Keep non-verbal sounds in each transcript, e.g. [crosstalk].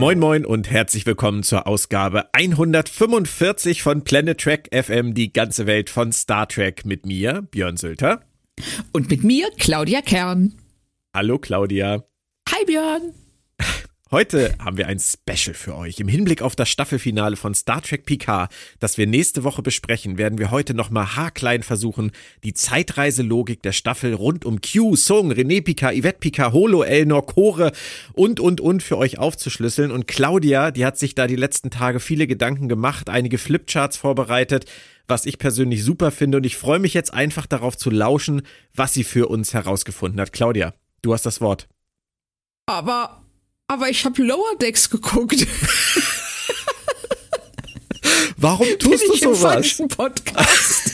Moin Moin und herzlich willkommen zur Ausgabe 145 von Planet Trek FM, die ganze Welt von Star Trek mit mir, Björn Sülter. Und mit mir, Claudia Kern. Hallo Claudia. Hi Björn. [laughs] Heute haben wir ein Special für euch. Im Hinblick auf das Staffelfinale von Star Trek Picard, das wir nächste Woche besprechen, werden wir heute nochmal haarklein versuchen, die Zeitreiselogik der Staffel rund um Q, Sung, René Picard, Yvette Picard, Holo, Elnor, Chore und, und, und für euch aufzuschlüsseln. Und Claudia, die hat sich da die letzten Tage viele Gedanken gemacht, einige Flipcharts vorbereitet, was ich persönlich super finde. Und ich freue mich jetzt einfach darauf zu lauschen, was sie für uns herausgefunden hat. Claudia, du hast das Wort. Aber aber ich habe Lower Decks geguckt. Warum tust Bin du ich im sowas? falschen Podcast?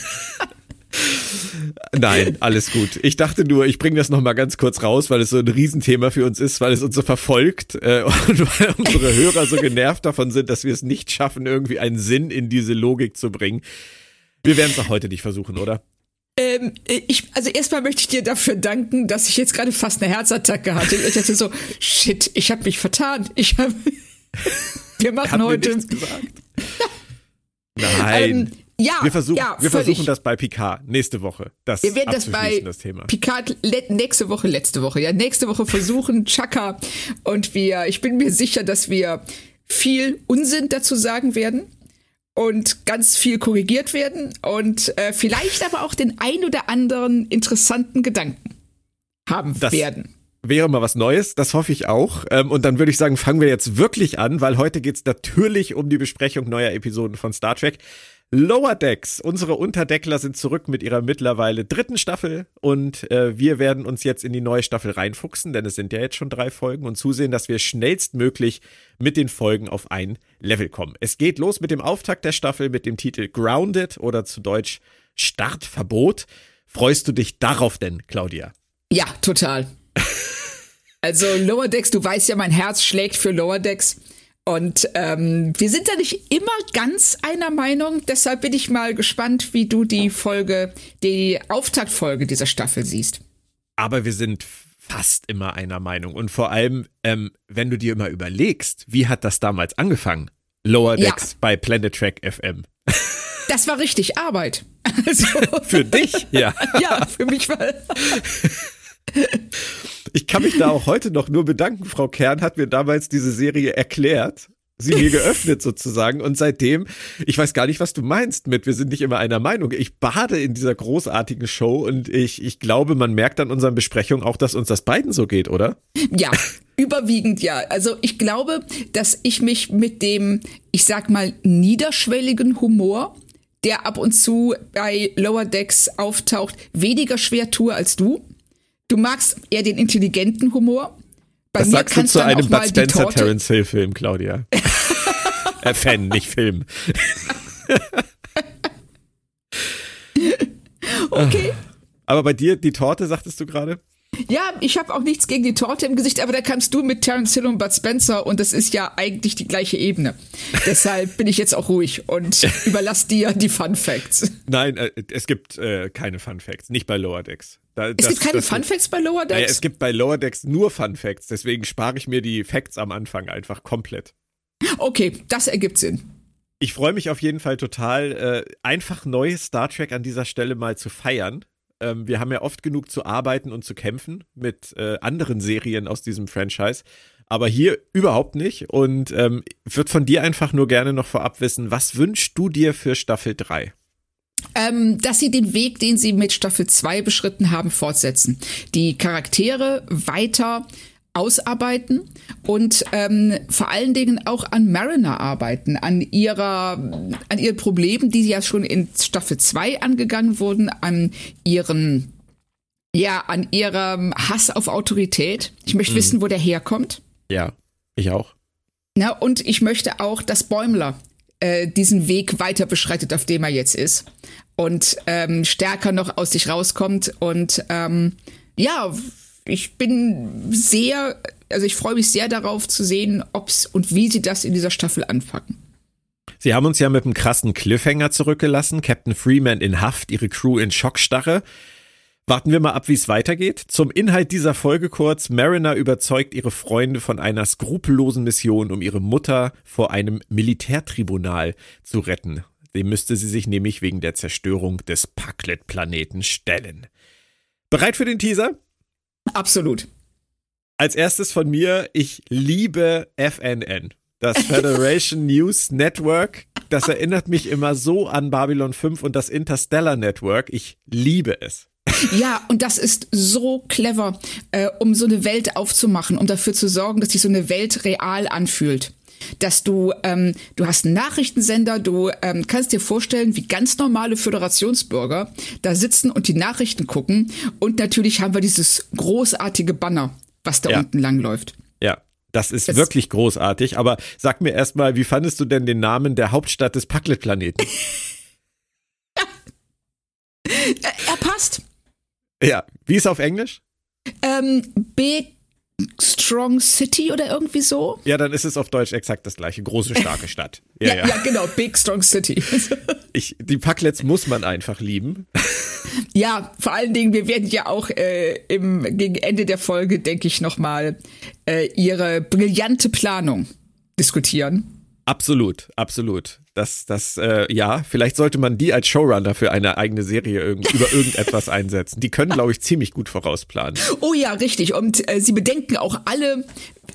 [laughs] Nein, alles gut. Ich dachte nur, ich bringe das nochmal ganz kurz raus, weil es so ein Riesenthema für uns ist, weil es uns so verfolgt äh, [laughs] und weil unsere Hörer so genervt davon sind, dass wir es nicht schaffen, irgendwie einen Sinn in diese Logik zu bringen. Wir werden es auch heute nicht versuchen, oder? Ähm, ich, also erstmal möchte ich dir dafür danken, dass ich jetzt gerade fast eine Herzattacke hatte. Ich dachte so, shit, ich habe mich vertan. Ich habe, [laughs] wir machen heute. [laughs] Nein. Ähm, ja, wir versuchen, ja, wir versuchen das bei Picard nächste Woche. Das Wir werden das bei das Thema. Picard nächste Woche, letzte Woche, ja, nächste Woche versuchen, Chaka. Und wir, ich bin mir sicher, dass wir viel Unsinn dazu sagen werden und ganz viel korrigiert werden und äh, vielleicht aber auch den ein oder anderen interessanten Gedanken haben Das- werden. wäre mal was Neues, das hoffe ich auch. Ähm, und dann würde ich sagen, fangen wir jetzt wirklich an, weil heute geht es natürlich um die Besprechung neuer Episoden von Star Trek. Lower Decks, unsere Unterdeckler sind zurück mit ihrer mittlerweile dritten Staffel und äh, wir werden uns jetzt in die neue Staffel reinfuchsen, denn es sind ja jetzt schon drei Folgen und zusehen, dass wir schnellstmöglich mit den Folgen auf ein Level kommen. Es geht los mit dem Auftakt der Staffel mit dem Titel Grounded oder zu Deutsch Startverbot. Freust du dich darauf denn, Claudia? Ja, total. Also Lower Decks, du weißt ja, mein Herz schlägt für Lower Decks. Und ähm, wir sind da nicht immer ganz einer Meinung. Deshalb bin ich mal gespannt, wie du die Folge, die Auftaktfolge dieser Staffel siehst. aber wir sind fast immer einer Meinung. Und vor allem, ähm, wenn du dir immer überlegst, wie hat das damals angefangen? Lower Ja. Decks bei Planet Track FM. [laughs] Das war richtig Arbeit. Also, Für dich? Ja. [laughs] ja, für mich war. [laughs] Ich kann mich da auch heute noch nur bedanken. Frau Kern hat mir damals diese Serie erklärt. Sie mir geöffnet sozusagen und seitdem, ich weiß gar nicht, was du meinst mit, wir sind nicht immer einer Meinung. Ich bade in dieser großartigen Show und ich, ich glaube, man merkt an unseren Besprechungen auch, dass uns das beiden so geht, oder? Ja, überwiegend ja. Also ich glaube, dass ich mich mit dem, ich sag mal, niederschwelligen Humor, der ab und zu bei Lower Decks auftaucht, weniger schwer tue als du. Du magst eher den intelligenten Humor. Bei Das mir sagst du zu einem Bud Spencer Terence Hill Film, Claudia. [laughs] äh, Fan, nicht Film. [laughs] Okay. Aber bei dir, die Torte, sagtest du gerade? Ja, ich habe auch nichts gegen die Torte im Gesicht, aber da kamst du mit Terence Hill und Bud Spencer und das ist ja eigentlich die gleiche Ebene. [laughs] Deshalb bin ich jetzt auch ruhig und [laughs] überlass dir die Fun Facts. Nein, äh, es gibt äh, keine Fun Facts, nicht bei Lower Decks. Da, Es das- gibt keine Fun Facts bei Lower Naja, Decks? es gibt bei Lower Decks nur Fun Facts, deswegen spare ich mir die Facts am Anfang einfach komplett. Okay, das ergibt Sinn. Ich freue mich auf jeden Fall total, äh, einfach neues Star Trek an dieser Stelle mal zu feiern. Ähm, wir haben ja oft genug zu arbeiten und zu kämpfen mit äh, anderen Serien aus diesem Franchise. Aber hier überhaupt nicht. Und ähm, würde von dir einfach nur gerne noch vorab wissen, was wünschst du dir für Staffel 3? Ähm, dass sie den Weg, den sie mit Staffel 2 beschritten haben, fortsetzen. Die Charaktere weiter ausarbeiten und ähm, vor allen Dingen auch an Mariner arbeiten, an ihrer, an ihren Problemen, die ja schon in Staffel 2 angegangen wurden, an ihren, ja, an ihrem Hass auf Autorität. Ich möchte wissen, wo der herkommt. Ja, ich auch. Na, und ich möchte auch, dass Bäumler äh, diesen Weg weiter beschreitet, auf dem er jetzt ist. Und ähm, stärker noch aus sich rauskommt. Und ähm, ja, ich bin sehr, also ich freue mich sehr darauf zu sehen, ob's und wie sie das in dieser Staffel anpacken. Sie haben uns ja mit einem krassen Cliffhanger zurückgelassen. Captain Freeman in Haft, ihre Crew in Schockstarre. Warten wir mal ab, wie es weitergeht. Zum Inhalt dieser Folge kurz. Mariner überzeugt ihre Freunde von einer skrupellosen Mission, um ihre Mutter vor einem Militärtribunal zu retten. Dem müsste sie sich nämlich wegen der Zerstörung des Paklet-Planeten stellen. Bereit für den Teaser? Absolut. Als erstes von mir, ich liebe FNN. Das Federation [laughs] News Network. Das erinnert mich immer so an Babylon 5 und das Interstellar Network. Ich liebe es. Ja, und das ist so clever, äh, um so eine Welt aufzumachen, um dafür zu sorgen, dass sich so eine Welt real anfühlt. Dass du, ähm, du hast einen Nachrichtensender, du ähm, kannst dir vorstellen, wie ganz normale Föderationsbürger da sitzen und die Nachrichten gucken. Und natürlich haben wir dieses großartige Banner, was da Ja. unten lang läuft. Ja, das ist Es- wirklich großartig. Aber sag mir erstmal, wie fandest du denn den Namen der Hauptstadt des Paklet-Planeten? [laughs] [laughs] Er passt. ja, wie ist auf Englisch? Ähm, Big Strong City oder irgendwie so? Ja, dann ist es auf Deutsch exakt das gleiche. Große, starke Stadt. [laughs] Ja, ja. ja genau, Big Strong City. [laughs] Ich, die Paklets muss man einfach lieben. Ja, vor allen Dingen, wir werden ja auch äh, im, gegen Ende der Folge, denke ich, nochmal äh, ihre brillante Planung diskutieren. Absolut, absolut. Das, das, äh, ja, vielleicht sollte man die als Showrunner für eine eigene Serie irgend, [laughs] über irgendetwas einsetzen. Die können, glaube ich, ziemlich gut vorausplanen. Oh ja, richtig. Und äh, sie bedenken auch alle,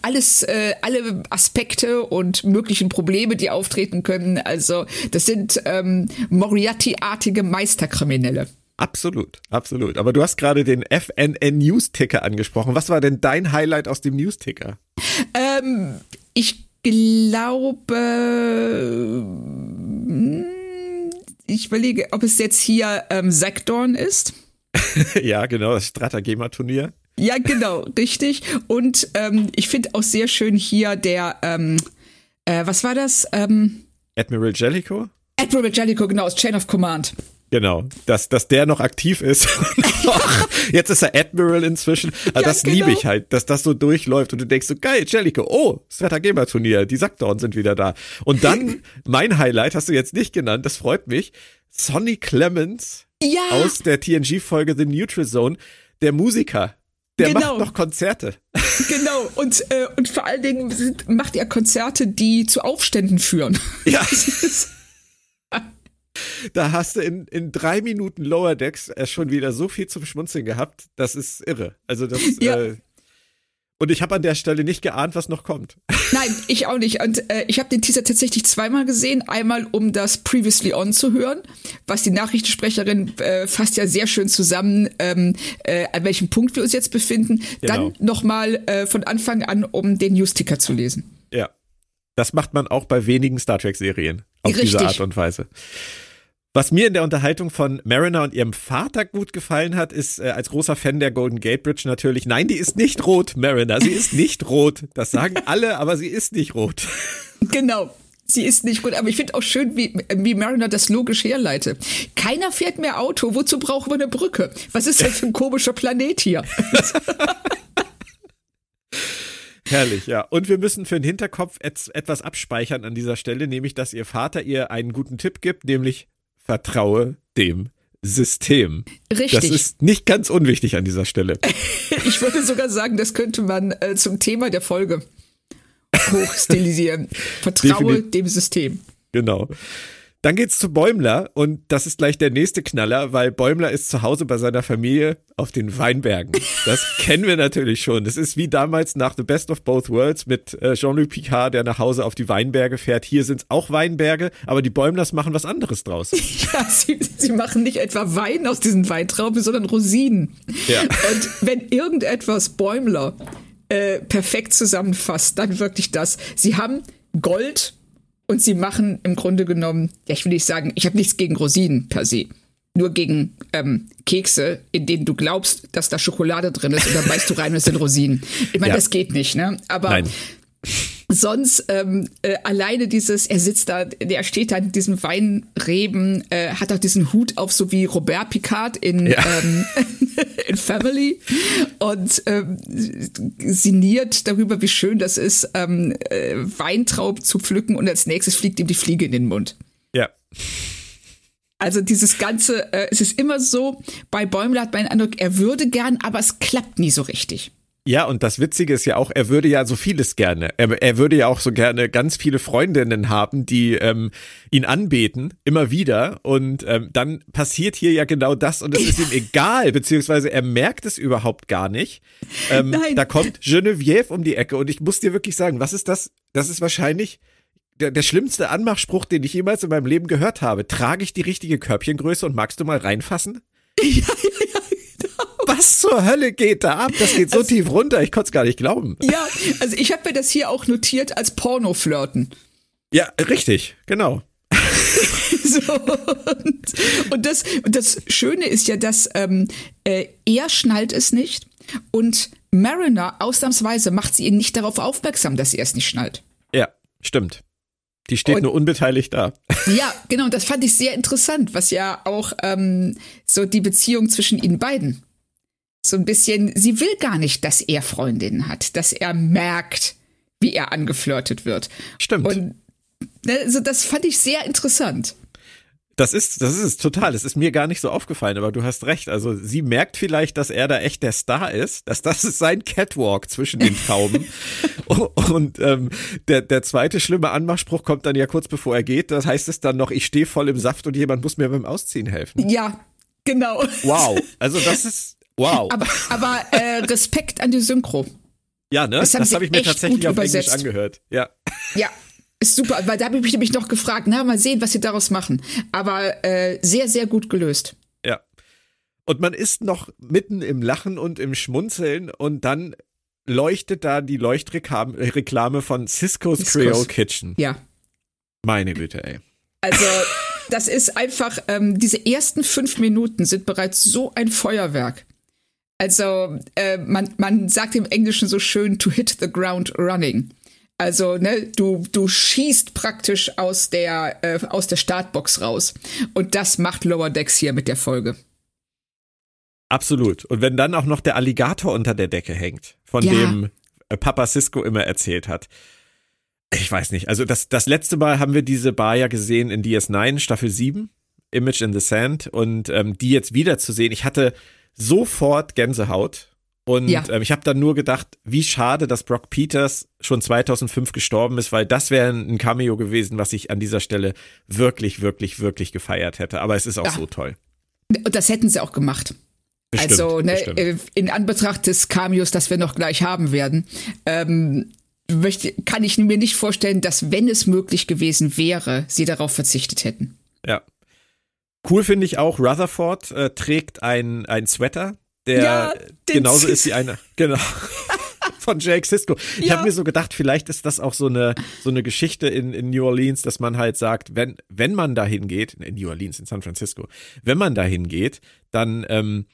alles, äh, alle Aspekte und möglichen Probleme, die auftreten können. Also das sind ähm, Moriarty-artige Meisterkriminelle. Absolut, absolut. Aber du hast gerade den FNN News Ticker angesprochen. Was war denn dein Highlight aus dem News Ticker? Ähm, ich glaube, hm, ich überlege, ob es jetzt hier ähm, Sektorn ist. [laughs] ja, genau, das Stratagema Turnier. Ja, genau, [laughs] richtig. Und ähm, ich finde auch sehr schön hier der, ähm, äh, was war das? Ähm, Admiral Jellicoe? Admiral Jellicoe, genau, aus Chain of Command. Genau, dass, dass der noch aktiv ist. [laughs] Jetzt ist er Admiral inzwischen. Aber Ja, das genau. liebe ich halt, dass das so durchläuft und du denkst so, geil, Jellicoe, oh, Stratagema-Turnier, die Sackdorn sind wieder da. Und dann, [laughs] mein Highlight hast du jetzt nicht genannt, das freut mich, Sonny Clemens Ja, aus der TNG-Folge The Neutral Zone, der Musiker. Der Genau. macht noch Konzerte. [laughs] genau. Und, äh, und vor allen Dingen sind, macht er Konzerte, die zu Aufständen führen. Ja. Das ist- Da hast du in, in drei Minuten Lower Decks äh, schon wieder so viel zum Schmunzeln gehabt. Das ist irre. Also das. [laughs] Ja. Äh, und ich habe an der Stelle nicht geahnt, was noch kommt. [laughs] Nein, ich auch nicht. Und äh, ich habe den Teaser tatsächlich zweimal gesehen. Einmal, um das Previously On zu hören, was die Nachrichtensprecherin äh, fasst ja sehr schön zusammen, ähm, äh, an welchem Punkt wir uns jetzt befinden. Genau. Dann nochmal äh, von Anfang an, um den Newsticker zu lesen. Ja. Das macht man auch bei wenigen Star Trek-Serien. Auf Richtig. diese Art und Weise. Was mir in der Unterhaltung von Mariner und ihrem Vater gut gefallen hat, ist äh, als großer Fan der Golden Gate Bridge natürlich, nein, die ist nicht rot, Mariner. Sie ist nicht rot. Das sagen [laughs] alle, aber sie ist nicht rot. Genau. Sie ist nicht gut, aber ich finde auch schön, wie, wie Mariner das logisch herleitet. Keiner fährt mehr Auto, wozu brauchen wir eine Brücke? Was ist denn für ein komischer Planet hier? [laughs] Herrlich, ja. Und wir müssen für den Hinterkopf et etwas abspeichern an dieser Stelle, nämlich, dass ihr Vater ihr einen guten Tipp gibt, nämlich vertraue dem System. Richtig. Das ist nicht ganz unwichtig an dieser Stelle. [laughs] Ich würde sogar sagen, das könnte man äh, zum Thema der Folge hochstilisieren. Vertraue Defini- dem System. Genau. Dann geht's zu Bäumler und das ist gleich der nächste Knaller, weil Bäumler ist zu Hause bei seiner Familie auf den Weinbergen. Das [laughs] kennen wir natürlich schon. Das ist wie damals nach The Best of Both Worlds mit äh, Jean-Luc Picard, der nach Hause auf die Weinberge fährt. Hier sind's auch Weinberge, aber die Bäumlers machen was anderes draus. [laughs] Ja, sie, sie machen nicht etwa Wein aus diesen Weintrauben, sondern Rosinen. Ja. Und wenn irgendetwas Bäumler äh, perfekt zusammenfasst, dann wirklich das. Sie haben Gold und sie machen im Grunde genommen, ja, ich will nicht sagen, ich habe nichts gegen Rosinen per se. Nur gegen ähm, Kekse, in denen du glaubst, dass da Schokolade drin ist und dann beißt du rein und es sind Rosinen. Ich meine, Ja. das geht nicht, ne? Aber Nein. Sonst ähm, äh, alleine dieses, er sitzt da, der steht da in diesem Weinreben, äh, hat auch diesen Hut auf, so wie Robert Picard in, ja. ähm, [laughs] in Family und ähm, sinniert darüber, wie schön das ist, ähm, äh, Weintraub zu pflücken und als nächstes fliegt ihm die Fliege in den Mund. Ja. Also dieses ganze, äh, es ist immer so, bei Bäumler hat man den Eindruck, er würde gern, aber es klappt nie so richtig. Ja, und das Witzige ist ja auch, er würde ja so vieles gerne. Er, er würde ja auch so gerne ganz viele Freundinnen haben, die ähm, ihn anbeten, immer wieder. Und ähm, dann passiert hier ja genau das und es ist ihm egal, beziehungsweise er merkt es überhaupt gar nicht. Ähm, Nein. Da kommt Genevieve um die Ecke und ich muss dir wirklich sagen, was ist das? Das ist wahrscheinlich der, der schlimmste Anmachspruch, den ich jemals in meinem Leben gehört habe. Trage ich die richtige Körbchengröße und magst du mal reinfassen? [laughs] Ja, ja, ja. Was zur Hölle geht da ab? Das geht so also, tief runter, ich konnte es gar nicht glauben. Ja, also ich habe mir das hier auch notiert als Porno-Flirten. Ja, richtig, genau. [laughs] so, und, und, das, das Schöne ist ja, dass ähm, äh, er schnallt es nicht und Mariner ausnahmsweise macht sie ihn nicht darauf aufmerksam, dass sie es nicht schnallt. Ja, stimmt. Die steht und, nur unbeteiligt da. [laughs] Ja, genau, und das fand ich sehr interessant, was ja auch ähm, so die Beziehung zwischen ihnen beiden so ein bisschen, sie will gar nicht, dass er Freundinnen hat, dass er merkt, wie er angeflirtet wird. Stimmt. Und also das fand ich sehr interessant. Das ist, das ist es total. Das ist mir gar nicht so aufgefallen, aber du hast recht. Also sie merkt vielleicht, dass er da echt der Star ist, dass das ist sein Catwalk zwischen den Tauben. [laughs] und ähm, der, der zweite schlimme Anmachspruch kommt dann ja kurz bevor er geht. Das heißt es dann noch, ich stehe voll im Saft und jemand muss mir beim Ausziehen helfen. Ja, genau. Wow. [laughs] Also das ist, Wow. Aber, aber äh, Respekt an die Synchro. Ja, ne? Das, das habe ich mir tatsächlich auf übersetzt. Englisch angehört. Ja. Ja. Ist super, weil da habe ich mich noch gefragt, na, mal sehen, was sie daraus machen. Aber äh, sehr, sehr gut gelöst. Ja. Und man ist noch mitten im Lachen und im Schmunzeln und dann leuchtet da die Leuchtreklame von Cisco's, Cisco's. Creole Kitchen. Ja. Meine Güte, ey. Also, das ist einfach, ähm, diese ersten fünf Minuten sind bereits so ein Feuerwerk. Also äh, man, man sagt im Englischen so schön to hit the ground running. Also ne, du du schießt praktisch aus der äh, aus der Startbox raus und das macht Lower Decks hier mit der Folge. Absolut. Und wenn dann auch noch der Alligator unter der Decke hängt, von ja. dem äh, Papa Cisco immer erzählt hat. Ich weiß nicht. Also das, das letzte Mal haben wir diese Bar ja gesehen in DS9, Staffel 7, Image in the Sand. Und ähm, die jetzt wieder zu sehen, ich hatte sofort Gänsehaut. Und ja. ähm, ich habe dann nur gedacht, wie schade, dass Brock Peters schon 2005 gestorben ist, weil das wäre ein Cameo gewesen, was ich an dieser Stelle wirklich, wirklich, wirklich gefeiert hätte. Aber es ist auch ja. so toll. Und das hätten sie auch gemacht. Bestimmt, also ne, bestimmt. Äh, in Anbetracht des Cameos, das wir noch gleich haben werden, ähm, möchte, kann ich mir nicht vorstellen, dass wenn es möglich gewesen wäre, sie darauf verzichtet hätten. Ja, Cool finde ich auch, Rutherford äh, trägt ein, ein Sweater, der ja, genauso ist wie einer, genau, [laughs] von Jake Sisko. Ich ja. habe mir so gedacht, vielleicht ist das auch so eine, so eine Geschichte in, in New Orleans, dass man halt sagt, wenn, wenn man dahin geht, in New Orleans, in San Francisco, wenn man dahin geht, dann ähm,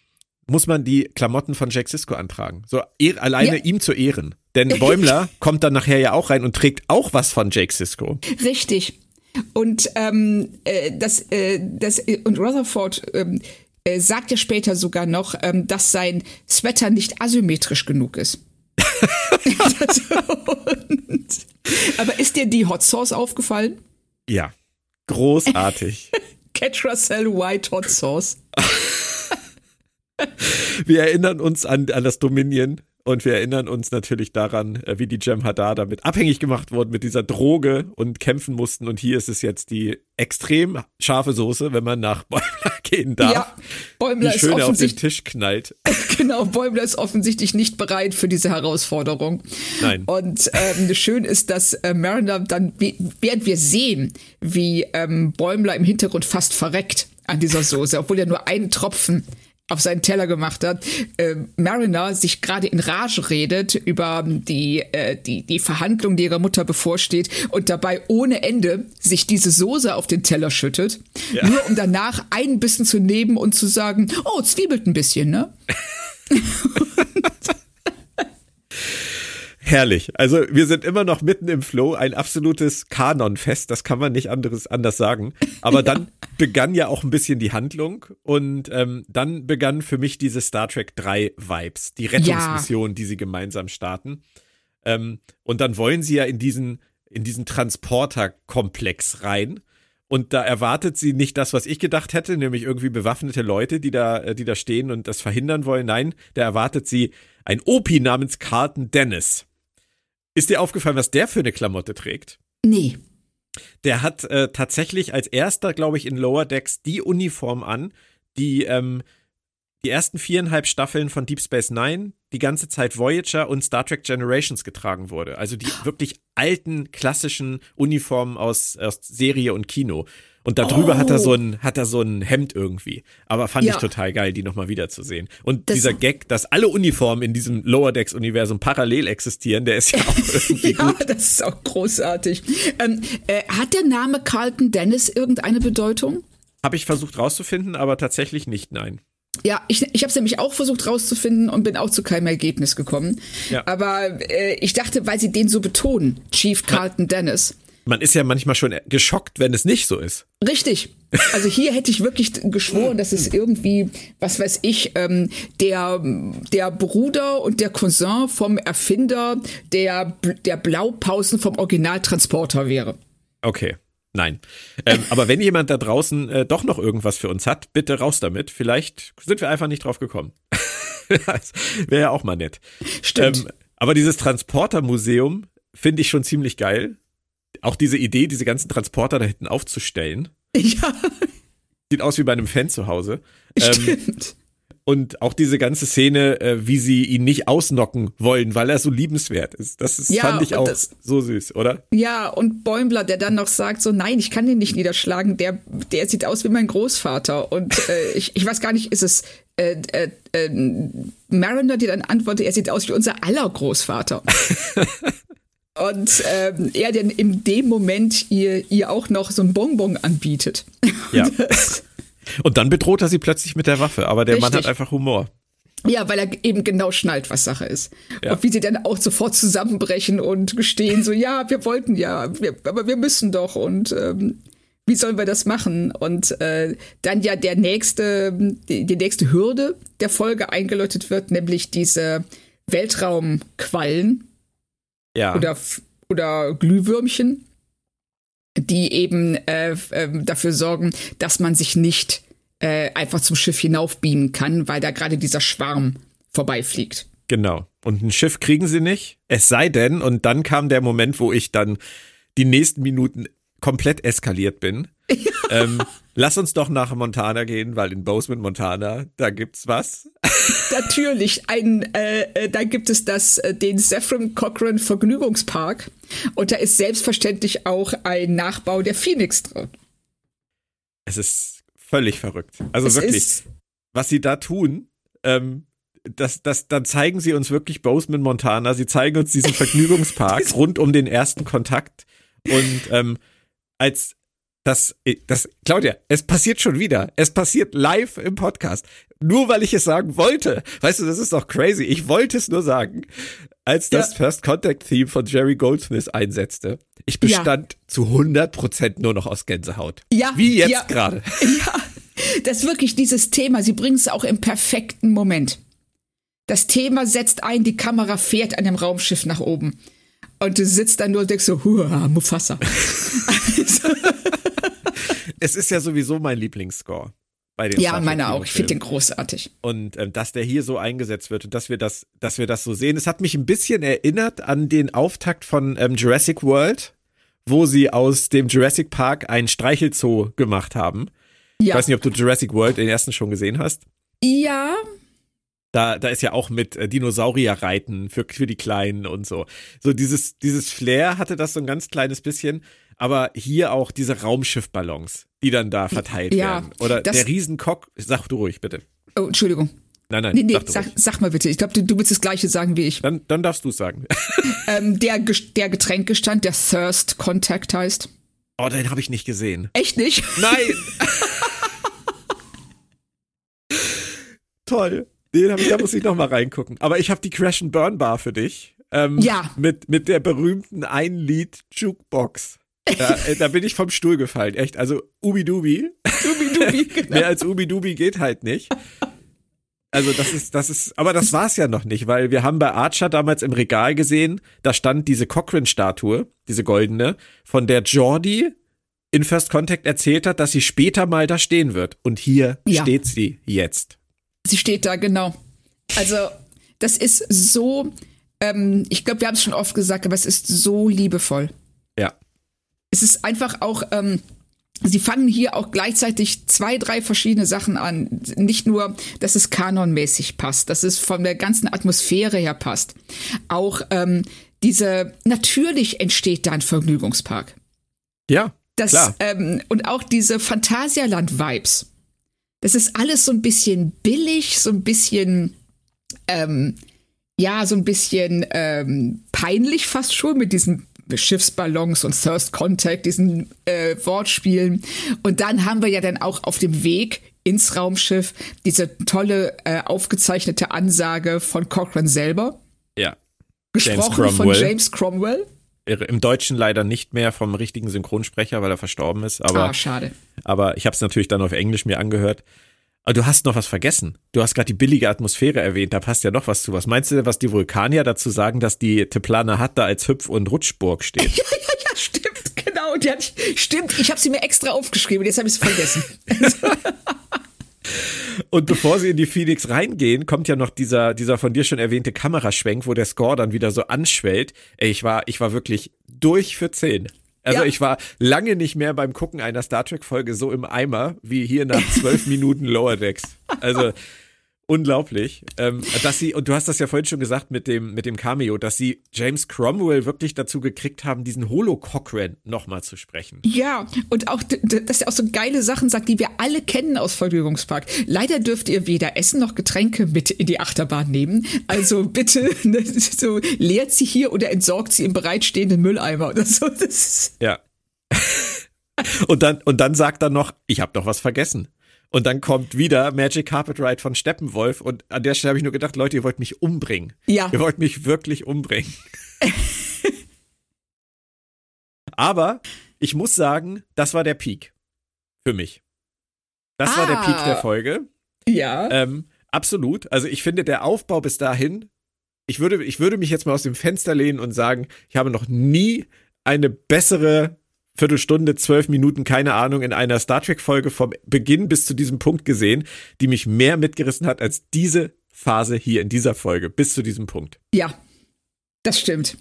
muss man die Klamotten von Jack Sisko antragen. So er, alleine ja. ihm zu ehren. Denn [laughs] Bäumler kommt dann nachher ja auch rein und trägt auch was von Jake Sisko. Richtig. Und ähm, äh, das, äh, das und Rutherford ähm, äh, sagt ja später sogar noch, ähm, dass sein Sweater nicht asymmetrisch genug ist. und, [laughs] aber ist dir die Hot Sauce aufgefallen? Ja, großartig. [laughs] Catracel White Hot Sauce. Wir erinnern uns an, an das Dominion und wir erinnern uns natürlich daran, äh, wie die Jem Hadar damit abhängig gemacht wurden mit dieser Droge und kämpfen mussten. Und hier ist es jetzt die extrem scharfe Soße, wenn man nach Bäumler [laughs] gehen darf. Ja, Bäumler die schön auf den Tisch knallt. [laughs] genau, Bäumler ist offensichtlich nicht bereit für diese Herausforderung. Nein. Und ähm, schön ist, dass äh, Mariner dann, während wir sehen, wie ähm, Bäumler im Hintergrund fast verreckt an dieser Soße, obwohl er nur einen Tropfen auf seinen Teller gemacht hat, äh, Mariner sich gerade in Rage redet über die, äh, die, die Verhandlung, die ihrer Mutter bevorsteht und dabei ohne Ende sich diese Soße auf den Teller schüttet, ja. nur um danach einen Bissen zu nehmen und zu sagen, oh, zwiebelt ein bisschen, ne? [laughs] Herrlich. Also wir sind immer noch mitten im Flow, ein absolutes Kanonfest, das kann man nicht anderes anders sagen. Aber [laughs] dann begann ja auch ein bisschen die Handlung und ähm, dann begann für mich diese Star Trek 3 Vibes, die Rettungsmission, ja. die sie gemeinsam starten. Ähm, und dann wollen sie ja in diesen, in diesen Transporterkomplex rein. Und da erwartet sie nicht das, was ich gedacht hätte, nämlich irgendwie bewaffnete Leute, die da, äh, die da stehen und das verhindern wollen. Nein, da erwartet sie ein Opi namens Carlton Dennis. Ist dir aufgefallen, was der für eine Klamotte trägt? Nee. Der hat äh, tatsächlich als erster, glaube ich, in Lower Decks die Uniform an, die ähm, die ersten viereinhalb Staffeln von Deep Space Nine, die ganze Zeit Voyager und Star Trek Generations getragen wurde. Also die wirklich alten, klassischen Uniformen aus, aus Serie und Kino. Und darüber oh. hat er so oh. ein, hat er so ein Hemd irgendwie. Aber fand ja. ich total geil, die nochmal wiederzusehen. Und das dieser Gag, dass alle Uniformen in diesem Lower Decks Universum parallel existieren, der ist ja auch [laughs] irgendwie ja, gut. das ist auch großartig. Ähm, äh, hat der Name Carlton Dennis irgendeine Bedeutung? Habe ich versucht rauszufinden, aber tatsächlich nicht, nein. Ja, ich, ich habe es nämlich auch versucht rauszufinden und bin auch zu keinem Ergebnis gekommen. Ja. Aber äh, ich dachte, weil sie den so betonen, Chief Carlton Dennis man ist ja manchmal schon geschockt, wenn es nicht so ist. Richtig. Also hier hätte ich wirklich geschworen, dass es irgendwie, was weiß ich, ähm, der, der Bruder und der Cousin vom Erfinder der, der Blaupausen vom Originaltransporter wäre. Okay. Nein. Ähm, aber wenn jemand da draußen äh, doch noch irgendwas für uns hat, bitte raus damit. Vielleicht sind wir einfach nicht drauf gekommen. [laughs] Wäre ja auch mal nett. Stimmt. Ähm, aber dieses Transportermuseum finde ich schon ziemlich geil auch diese Idee, diese ganzen Transporter da hinten aufzustellen. Ja. Sieht aus wie bei einem Fan zu Hause. [laughs] Ähm, Stimmt. Ähm, und auch diese ganze Szene, äh, wie sie ihn nicht ausnocken wollen, weil er so liebenswert ist. Das ist, ja, fand ich auch das, so süß, oder? Ja, und Bäumler, der dann noch sagt so, nein, ich kann den nicht niederschlagen, der, der sieht aus wie mein Großvater. Und äh, [laughs] ich, ich weiß gar nicht, ist es äh, äh, äh, Mariner, die dann antwortet, er sieht aus wie unser aller Großvater. [laughs] und ähm, er dann in dem Moment ihr, ihr auch noch so ein Bonbon anbietet. [laughs] Ja. und dann bedroht er sie plötzlich mit der Waffe, aber der Richtig. Mann hat einfach Humor. Ja, weil er eben genau schnallt, was Sache ist. Ja. Und wie sie dann auch sofort zusammenbrechen und gestehen, so, ja, wir wollten ja, wir, aber wir müssen doch und ähm, wie sollen wir das machen? Und äh, dann ja der nächste, die, die nächste Hürde der Folge eingeläutet wird, nämlich diese Weltraumquallen, ja. oder, oder Glühwürmchen, die eben äh, äh, dafür sorgen, dass man sich nicht äh, einfach zum Schiff hinaufbeamen kann, weil da gerade dieser Schwarm vorbeifliegt. Genau. Und ein Schiff kriegen sie nicht. Es sei denn, und dann kam der Moment, wo ich dann die nächsten Minuten komplett eskaliert bin. [laughs] Ähm, lass uns doch nach Montana gehen, weil in Bozeman, Montana, da gibt's was. [laughs] Natürlich, ein, äh, äh, da gibt es das, äh, den Zephram Cochrane Vergnügungspark und da ist selbstverständlich auch ein Nachbau der Phoenix drin. Es ist völlig verrückt. Also es wirklich, was sie da tun, ähm, das, das, dann zeigen sie uns wirklich Bozeman, Montana. Sie zeigen uns diesen [laughs] Vergnügungspark rund um den ersten Kontakt und ähm, als das, das, Claudia, es passiert schon wieder. Es passiert live im Podcast. Nur weil ich es sagen wollte. Weißt du, das ist doch crazy. Ich wollte es nur sagen. Als das ja. First Contact Theme von Jerry Goldsmith einsetzte, ich bestand ja. zu 100 Prozent nur noch aus Gänsehaut. Ja. Wie jetzt ja. gerade. [laughs] Ja. Das ist wirklich dieses Thema. Sie bringen es auch im perfekten Moment. Das Thema setzt ein, die Kamera fährt an dem Raumschiff nach oben. Und du sitzt dann nur und denkst so, Hua, Mufasa. [laughs] also. Es ist ja sowieso mein Lieblingsscore. Bei den ja, meine auch. Ich finde den großartig. Und ähm, dass der hier so eingesetzt wird und dass wir das, dass wir das so sehen. Es hat mich ein bisschen erinnert an den Auftakt von ähm, Jurassic World, wo sie aus dem Jurassic Park ein Streichelzoo gemacht haben. Ja. Ich weiß nicht, ob du Jurassic World den ersten schon gesehen hast. Ja, da, da ist ja auch mit äh, Dinosaurierreiten für, für die Kleinen und so. So dieses, dieses Flair hatte das so ein ganz kleines bisschen, aber hier auch diese Raumschiffballons, die dann da verteilt ja, werden. Oder der Riesenkock, sag du ruhig, bitte. Oh, Entschuldigung. Nein, nein, nee, nee, sag, sag, sag, mal bitte. Ich glaube, du, du willst das Gleiche sagen wie ich. Dann, dann darfst du es sagen. [laughs] ähm, der, der Getränkestand, der Thirst Contact heißt. Oh, den habe ich nicht gesehen. Echt nicht? [laughs] Nein! Toll. Den hab ich, da muss ich noch mal reingucken. Aber ich habe die Crash and Burn Bar für dich. Ähm, Ja. Mit, mit der berühmten Ein-Lied-Jukebox. Da, äh, da bin ich vom Stuhl gefallen, echt. Also Ubi-Dubi. Dubi-Dubi, [laughs] genau. Mehr als Ubi-Dubi geht halt nicht. Also das ist, das ist, aber das war's ja noch nicht, weil wir haben bei Archer damals im Regal gesehen, da stand diese Cochrane-Statue, diese goldene, von der Jordi in First Contact erzählt hat, dass sie später mal da stehen wird. Und hier Ja. steht sie jetzt. Sie steht da, genau. Also, das ist so, ähm, ich glaube, wir haben es schon oft gesagt, aber es ist so liebevoll. Es ist einfach auch, ähm, sie fangen hier auch gleichzeitig zwei, drei verschiedene Sachen an. Nicht nur, dass es kanonmäßig passt, dass es von der ganzen Atmosphäre her passt. Auch ähm, diese, natürlich entsteht da ein Vergnügungspark. Ja. Das, Klar. ähm, und auch diese Phantasialand-Vibes. Das ist alles so ein bisschen billig, so ein bisschen, ähm, ja, so ein bisschen ähm, peinlich fast schon mit diesen Schiffsballons und Thirst Contact, diesen äh, Wortspielen. Und dann haben wir ja dann auch auf dem Weg ins Raumschiff diese tolle äh, aufgezeichnete Ansage von Cochrane selber, Ja. gesprochen von Cromwell. James Cromwell. Im Deutschen leider nicht mehr vom richtigen Synchronsprecher, weil er verstorben ist. Aber, ah, schade. aber ich habe es natürlich dann auf Englisch mir angehört. Aber du hast noch was vergessen. Du hast gerade die billige Atmosphäre erwähnt. Da passt ja noch was zu. Was meinst du denn, was die Vulkanier dazu sagen, dass die Teplana Hatta als Hüpf- und Rutschburg steht? [laughs] Ja, ja, ja, stimmt, genau. Die hat, stimmt, ich habe sie mir extra aufgeschrieben, jetzt habe ich es vergessen. [laughs] Und bevor sie in die Phoenix reingehen, kommt ja noch dieser, dieser von dir schon erwähnte Kameraschwenk, wo der Score dann wieder so anschwellt. Ey, ich war, ich war wirklich durch für zehn. Also Ja. ich war lange nicht mehr beim Gucken einer Star Trek Folge so im Eimer wie hier nach zwölf [laughs] Minuten Lower Decks. Also unglaublich, ähm, dass sie und du hast das ja vorhin schon gesagt mit dem mit dem Cameo, dass sie James Cromwell wirklich dazu gekriegt haben, diesen Holo Cochrane nochmal zu sprechen. Ja, und auch, dass er auch so geile Sachen sagt, die wir alle kennen aus Vergnügungspark. Leider dürft ihr weder Essen noch Getränke mit in die Achterbahn nehmen. Also [laughs] bitte, ne, so leert sie hier oder entsorgt sie im bereitstehenden Mülleimer oder so. Das ist, Ja. [laughs] und dann und dann sagt er noch, ich habe noch was vergessen. Und dann kommt wieder Magic Carpet Ride von Steppenwolf und an der Stelle habe ich nur gedacht, Leute, ihr wollt mich umbringen. Ja. Ihr wollt mich wirklich umbringen. [laughs] Aber ich muss sagen, das war der Peak für mich. Das war der Ah. Peak der Folge. ja. Ähm, absolut. Also ich finde, der Aufbau bis dahin, ich würde, ich würde mich jetzt mal aus dem Fenster lehnen und sagen, ich habe noch nie eine bessere Viertelstunde, zwölf Minuten, keine Ahnung, in einer Star Trek-Folge vom Beginn bis zu diesem Punkt gesehen, die mich mehr mitgerissen hat als diese Phase hier in dieser Folge, bis zu diesem Punkt. Ja, das stimmt.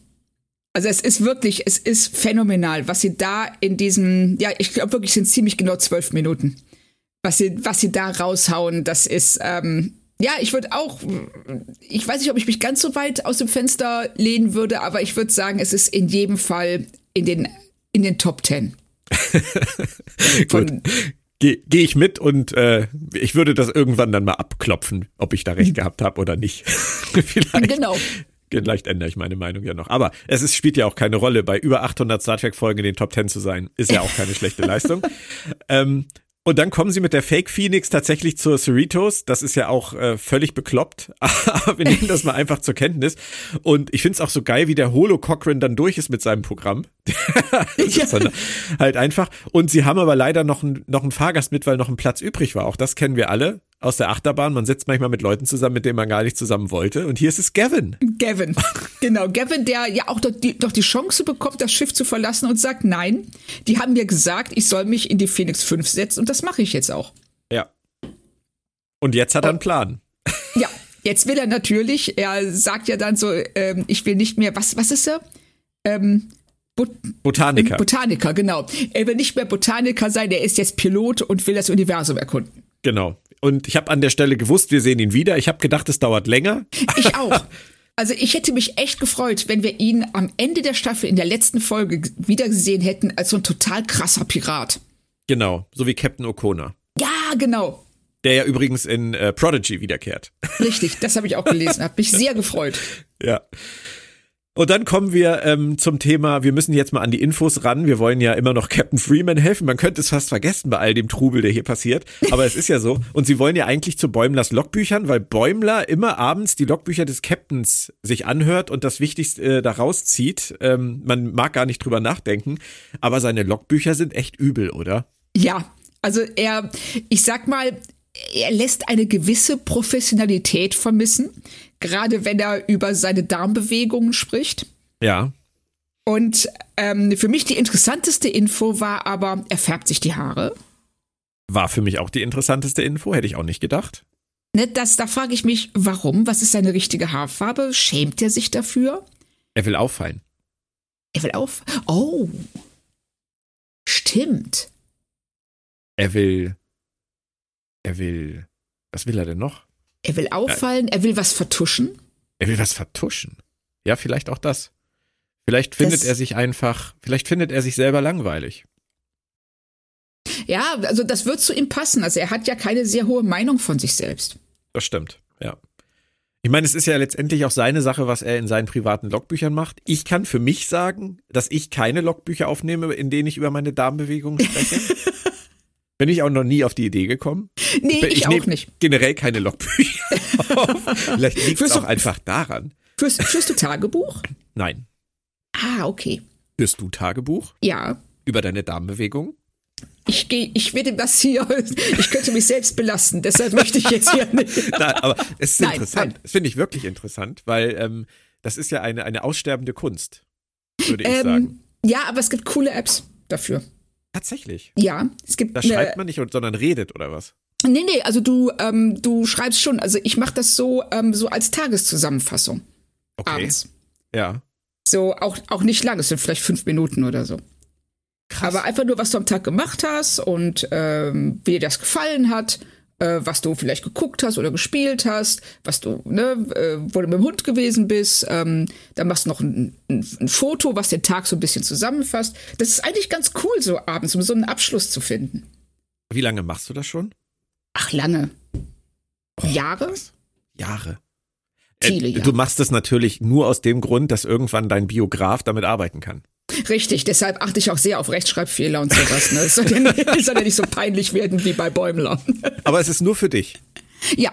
Also es ist wirklich, es ist phänomenal, was sie da in diesem, ja, ich glaube wirklich sind ziemlich genau zwölf Minuten. Was sie, was sie da raushauen, das ist, ähm, ja, ich würde auch, ich weiß nicht, ob ich mich ganz so weit aus dem Fenster lehnen würde, aber ich würde sagen, es ist in jedem Fall in den, in den Top Ten. [laughs] Von- Gehe geh ich mit und äh, ich würde das irgendwann dann mal abklopfen, ob ich da recht gehabt habe oder nicht. [laughs] Vielleicht. Genau. Vielleicht ändere ich meine Meinung ja noch. Aber es ist, spielt ja auch keine Rolle, bei über 800 Star Trek Folgen in den Top 10 zu sein, ist ja auch keine schlechte Leistung. [laughs] Ähm, und dann kommen sie mit der Fake Phoenix tatsächlich zur Cerritos. Das ist ja auch äh, völlig bekloppt. [laughs] Aber wir nehmen das mal einfach zur Kenntnis. Und ich finde es auch so geil, wie der Holo Cochrane dann durch ist mit seinem Programm. [laughs] dann halt einfach. Und sie haben aber leider noch, ein, noch einen Fahrgast mit, weil noch ein Platz übrig war. Auch das kennen wir alle aus der Achterbahn. Man sitzt manchmal mit Leuten zusammen, mit denen man gar nicht zusammen wollte. Und hier ist es Gavin. Gavin. [laughs] Genau, Gavin, der ja auch doch die, doch die Chance bekommt, das Schiff zu verlassen und sagt, nein, die haben mir gesagt, ich soll mich in die Phoenix 5 setzen und das mache ich jetzt auch. Ja. Und jetzt hat er einen Plan. [laughs] Ja, jetzt will er natürlich, er sagt ja dann so, ähm, ich will nicht mehr, was, was ist er? Ähm, Bot Botaniker. Botaniker, genau. Er will nicht mehr Botaniker sein, er ist jetzt Pilot und will das Universum erkunden. genau. Und ich habe an der Stelle gewusst, wir sehen ihn wieder. Ich habe gedacht, es dauert länger. Ich auch. Also ich hätte mich echt gefreut, wenn wir ihn am Ende der Staffel in der letzten Folge wiedergesehen hätten als so ein total krasser Pirat. Genau. So wie Captain O'Connor. Ja, genau. Der ja übrigens in äh, Prodigy wiederkehrt. Richtig, das habe ich auch gelesen. Habe mich sehr gefreut. [laughs] ja. Und dann kommen wir ähm, zum Thema, wir müssen jetzt mal an die Infos ran. Wir wollen ja immer noch Captain Freeman helfen. Man könnte es fast vergessen bei all dem Trubel, der hier passiert. Aber es ist ja so. Und sie wollen ja eigentlich zu Bäumlers Logbüchern, weil Bäumler immer abends die Logbücher des Captains sich anhört und das Wichtigste äh, daraus zieht. Ähm, man mag gar nicht drüber nachdenken. Aber seine Logbücher sind echt übel, oder? Ja, also er, ich sag mal, er lässt eine gewisse Professionalität vermissen, gerade wenn er über seine Darmbewegungen spricht. Ja. Und ähm, für mich die interessanteste Info war aber, er färbt sich die Haare. War für mich auch die interessanteste Info, hätte ich auch nicht gedacht. Ne, das, da frage ich mich, warum? Was ist seine richtige Haarfarbe? Schämt er sich dafür? Er will auffallen. Er will auf. Oh. Stimmt. Er will. Er will. Was will er denn noch? Er will auffallen, er will was vertuschen. Er will was vertuschen. Ja, vielleicht auch das. Vielleicht findet Das- er sich einfach, vielleicht findet er sich selber langweilig. Ja, also das wird zu ihm passen. Also er hat ja keine sehr hohe Meinung von sich selbst. Das stimmt, ja. Ich meine, es ist ja letztendlich auch seine Sache, was er in seinen privaten Logbüchern macht. Ich kann für mich sagen, dass ich keine Logbücher aufnehme, in denen ich über meine Darmbewegungen spreche. [laughs] Bin ich auch noch nie auf die Idee gekommen. Nee, ich, nehme auch nicht. generell keine Logbücher [laughs] auf. Vielleicht liegt es Führst du- auch einfach daran. Führst, führst du Tagebuch? Nein. Ah, okay. Führst du Tagebuch Ja. über deine Darmbewegungen? Ich gehe, ich werde das hier, ich könnte mich selbst belasten, deshalb möchte ich jetzt hier nicht. [laughs] Nein, aber es ist Nein, interessant. nein. Das finde ich wirklich interessant, weil ähm, das ist ja eine, eine aussterbende Kunst, würde ich sagen. Ähm, ja, aber es gibt coole Apps dafür. Tatsächlich. Ja, es gibt Da schreibt man nicht, sondern redet oder was? Nee, nee, also du, ähm, du schreibst schon, also ich mache das so, ähm, so als Tageszusammenfassung Okay. abends. Ja. So, auch, auch nicht lang, es sind vielleicht fünf Minuten oder so. Aber einfach nur, was du am Tag gemacht hast und ähm, wie dir das gefallen hat, äh, was du vielleicht geguckt hast oder gespielt hast, was du, ne, äh, wo du mit dem Hund gewesen bist. Ähm, dann machst du noch ein, ein, ein Foto, was den Tag so ein bisschen zusammenfasst. Das ist eigentlich ganz cool, so abends, um so einen Abschluss zu finden. Wie lange machst du das schon? Ach, lange. Jahre? Jahre. Viele Äh, Jahre. Du machst das natürlich nur aus dem Grund, dass irgendwann dein Biograf damit arbeiten kann. Richtig, deshalb achte ich auch sehr auf Rechtschreibfehler und sowas. Ne? Es soll ja nicht, es soll ja nicht so peinlich werden wie bei Bäumler. Aber es ist nur für dich. Ja,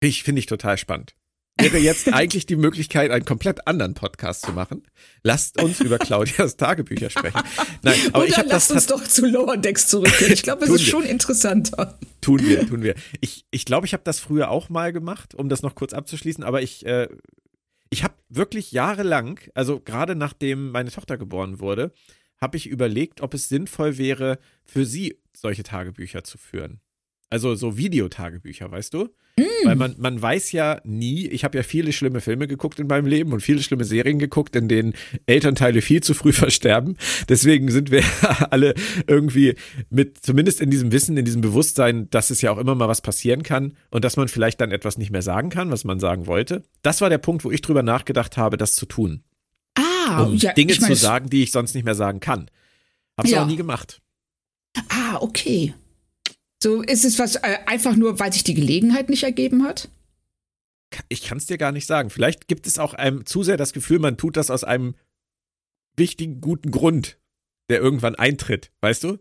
Ich finde ich total spannend. Wäre jetzt [laughs] eigentlich die Möglichkeit, einen komplett anderen Podcast zu machen. Lasst uns über Claudias Tagebücher sprechen. Nein, aber ich Oder das lasst uns doch zu Lower Decks zurückgehen. Ich glaube, es ist wir. schon interessanter. Tun wir, tun wir. Ich ich, glaube, ich habe das früher auch mal gemacht, um das noch kurz abzuschließen, aber ich, äh, ich habe wirklich jahrelang, also gerade nachdem meine Tochter geboren wurde, habe ich überlegt, ob es sinnvoll wäre, für sie solche Tagebücher zu führen. Also so Videotagebücher, weißt du? Weil man, man weiß ja nie, ich habe ja viele schlimme Filme geguckt in meinem Leben und viele schlimme Serien geguckt, in denen Elternteile viel zu früh [laughs] versterben. Deswegen sind wir [laughs] alle irgendwie mit, zumindest in diesem Wissen, in diesem Bewusstsein, dass es ja auch immer mal was passieren kann und dass man vielleicht dann etwas nicht mehr sagen kann, was man sagen wollte. Das war der Punkt, wo ich drüber nachgedacht habe, das zu tun. Ah, Um ja, Dinge ich mein, zu sagen, die ich sonst nicht mehr sagen kann. Hab's Ja. auch nie gemacht. Ah, okay. So ist es was äh, einfach nur, weil sich die Gelegenheit nicht ergeben hat? Ich kann es dir gar nicht sagen. Vielleicht gibt es auch einem zu sehr das Gefühl, man tut das aus einem wichtigen, guten Grund, der irgendwann eintritt, weißt du?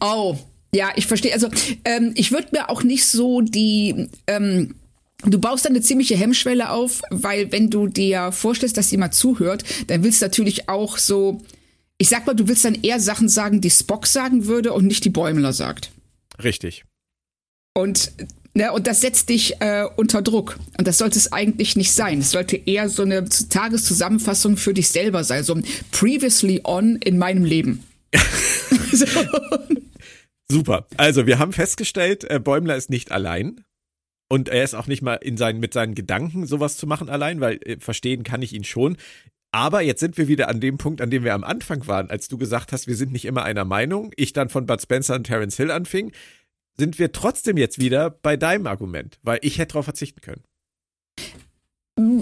Oh, ja, ich verstehe. Also ähm, ich würde mir auch nicht so die ähm, Du baust dann eine ziemliche Hemmschwelle auf, weil wenn du dir vorstellst, dass jemand zuhört, dann willst du natürlich auch so, ich sag mal, du willst dann eher Sachen sagen, die Spock sagen würde und nicht die Bäumler sagt. Richtig. Und, ne, und das setzt dich äh, unter Druck. Und das sollte es eigentlich nicht sein. Es sollte eher so eine Tageszusammenfassung für dich selber sein. So ein Previously on in meinem Leben. [laughs] so. Super. Also, wir haben festgestellt, äh, Bäumler ist nicht allein. Und er ist auch nicht mal in seinen, mit seinen Gedanken sowas zu machen allein, weil äh, verstehen kann ich ihn schon. Aber jetzt sind wir wieder an dem Punkt, an dem wir am Anfang waren, als du gesagt hast, wir sind nicht immer einer Meinung. Ich dann von Bud Spencer und Terence Hill anfing, sind wir trotzdem jetzt wieder bei deinem Argument, weil ich hätte darauf verzichten können.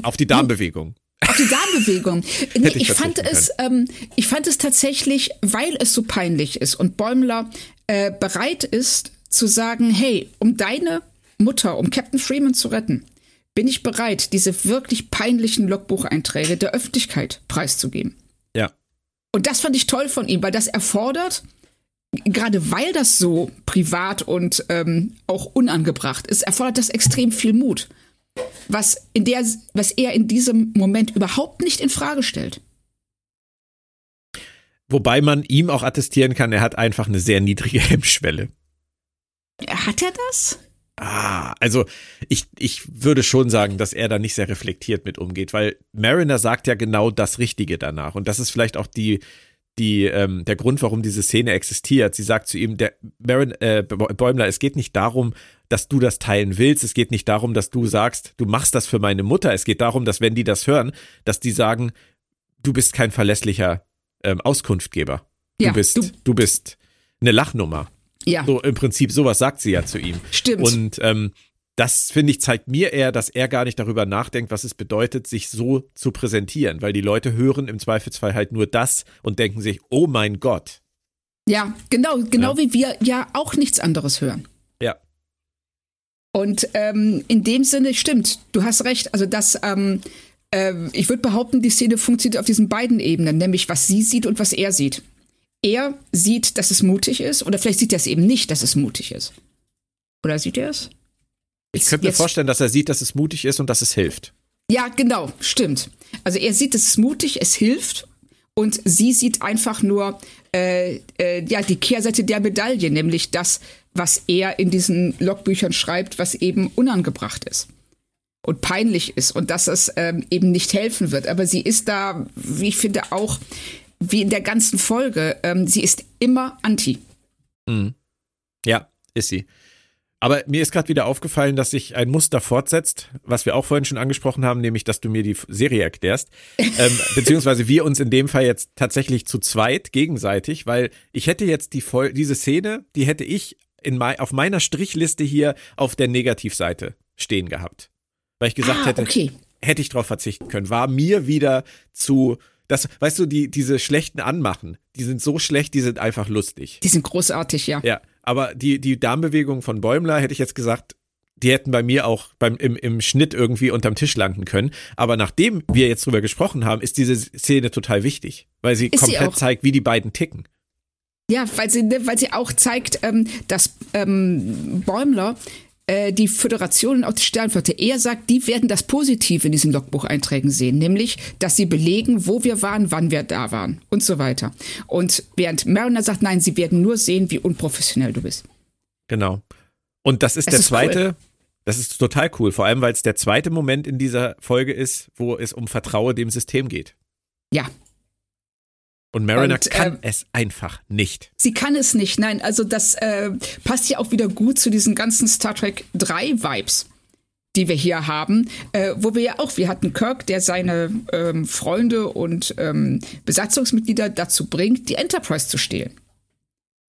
Auf die Darmbewegung. Auf die Darmbewegung. [laughs] Nee, ich ich, fand es, ähm, ich fand es tatsächlich, weil es so peinlich ist und Bäumler äh, bereit ist zu sagen, hey, um deine Mutter, um Captain Freeman zu retten, bin ich bereit, diese wirklich peinlichen Logbucheinträge der Öffentlichkeit preiszugeben. Ja. Und das fand ich toll von ihm, weil das erfordert, gerade weil das so privat und ähm, auch unangebracht ist, erfordert das extrem viel Mut. Was, in der, was er in diesem Moment überhaupt nicht in Frage stellt. Wobei man ihm auch attestieren kann, er hat einfach eine sehr niedrige [laughs] Hemmschwelle. Hat er das? Ah, also ich, ich würde schon sagen, dass er da nicht sehr reflektiert mit umgeht, weil Mariner sagt ja genau das Richtige danach. Und das ist vielleicht auch die, die, ähm, der Grund, warum diese Szene existiert. Sie sagt zu ihm, der Marin, äh, Bäumler, es geht nicht darum, dass du das teilen willst. Es geht nicht darum, dass du sagst, du machst das für meine Mutter. Es geht darum, dass wenn die das hören, dass die sagen, du bist kein verlässlicher ähm, Auskunftgeber. Du ja, bist, du, du bist eine Lachnummer. Ja. So im Prinzip sowas sagt sie ja zu ihm. Stimmt. Und ähm, das finde ich zeigt mir eher, dass er gar nicht darüber nachdenkt, was es bedeutet, sich so zu präsentieren, weil die Leute hören im Zweifelsfall halt nur das und denken sich, oh mein Gott. Ja, genau, genau ja. wie wir ja auch nichts anderes hören. Ja. Und ähm, in dem Sinne stimmt, du hast recht. Also das, ähm, äh, ich würde behaupten, die Szene funktioniert auf diesen beiden Ebenen, nämlich was sie sieht und was er sieht er sieht, dass es mutig ist, oder vielleicht sieht er es eben nicht, dass es mutig ist. Oder sieht er es? Ich könnte mir vorstellen, dass er sieht, dass es mutig ist und dass es hilft. Ja, genau, stimmt. Also er sieht, es ist mutig, es hilft und sie sieht einfach nur äh, äh, ja die Kehrseite der Medaille, nämlich das, was er in diesen Logbüchern schreibt, was eben unangebracht ist und peinlich ist und dass es ähm, eben nicht helfen wird. Aber sie ist da, wie ich finde, auch wie in der ganzen Folge. Ähm, sie ist immer anti. Mhm. Ja, ist sie. Aber mir ist gerade wieder aufgefallen, dass sich ein Muster fortsetzt, was wir auch vorhin schon angesprochen haben, nämlich, dass du mir die Serie erklärst. [laughs] ähm, beziehungsweise wir uns in dem Fall jetzt tatsächlich zu zweit gegenseitig, weil ich hätte jetzt die Vol diese Szene, die hätte ich in mein, auf meiner Strichliste hier auf der Negativseite stehen gehabt. Weil ich gesagt ah, hätte, okay. hätte ich darauf verzichten können. War mir wieder zu das, weißt du, die, diese schlechten Anmachen, die sind so schlecht, die sind einfach lustig. Die sind großartig, ja. Ja, aber die, die Darmbewegungen von Bäumler hätte ich jetzt gesagt, die hätten bei mir auch beim, im, im Schnitt irgendwie unterm Tisch landen können. Aber nachdem wir jetzt drüber gesprochen haben, ist diese Szene total wichtig, weil sie ist komplett sie zeigt, wie die beiden ticken. Ja, weil sie, weil sie auch zeigt, ähm, dass ähm, Bäumler äh, die Föderation und auch die Sternflotte. Er sagt, die werden das Positive in diesen Logbucheinträgen sehen, nämlich, dass sie belegen, wo wir waren, wann wir da waren und so weiter. Und während Mariner sagt, nein, sie werden nur sehen, wie unprofessionell du bist. Genau. Und das ist das der ist zweite. Cool. Das ist total cool, vor allem weil es der zweite Moment in dieser Folge ist, wo es um Vertraue dem System geht. Ja, und Mariner und, kann äh, es einfach nicht. Sie kann es nicht, nein. Also das äh, passt ja auch wieder gut zu diesen ganzen Star Trek 3 Vibes, die wir hier haben, äh, wo wir ja auch, wir hatten Kirk, der seine ähm, Freunde und ähm, Besatzungsmitglieder dazu bringt, die Enterprise zu stehlen.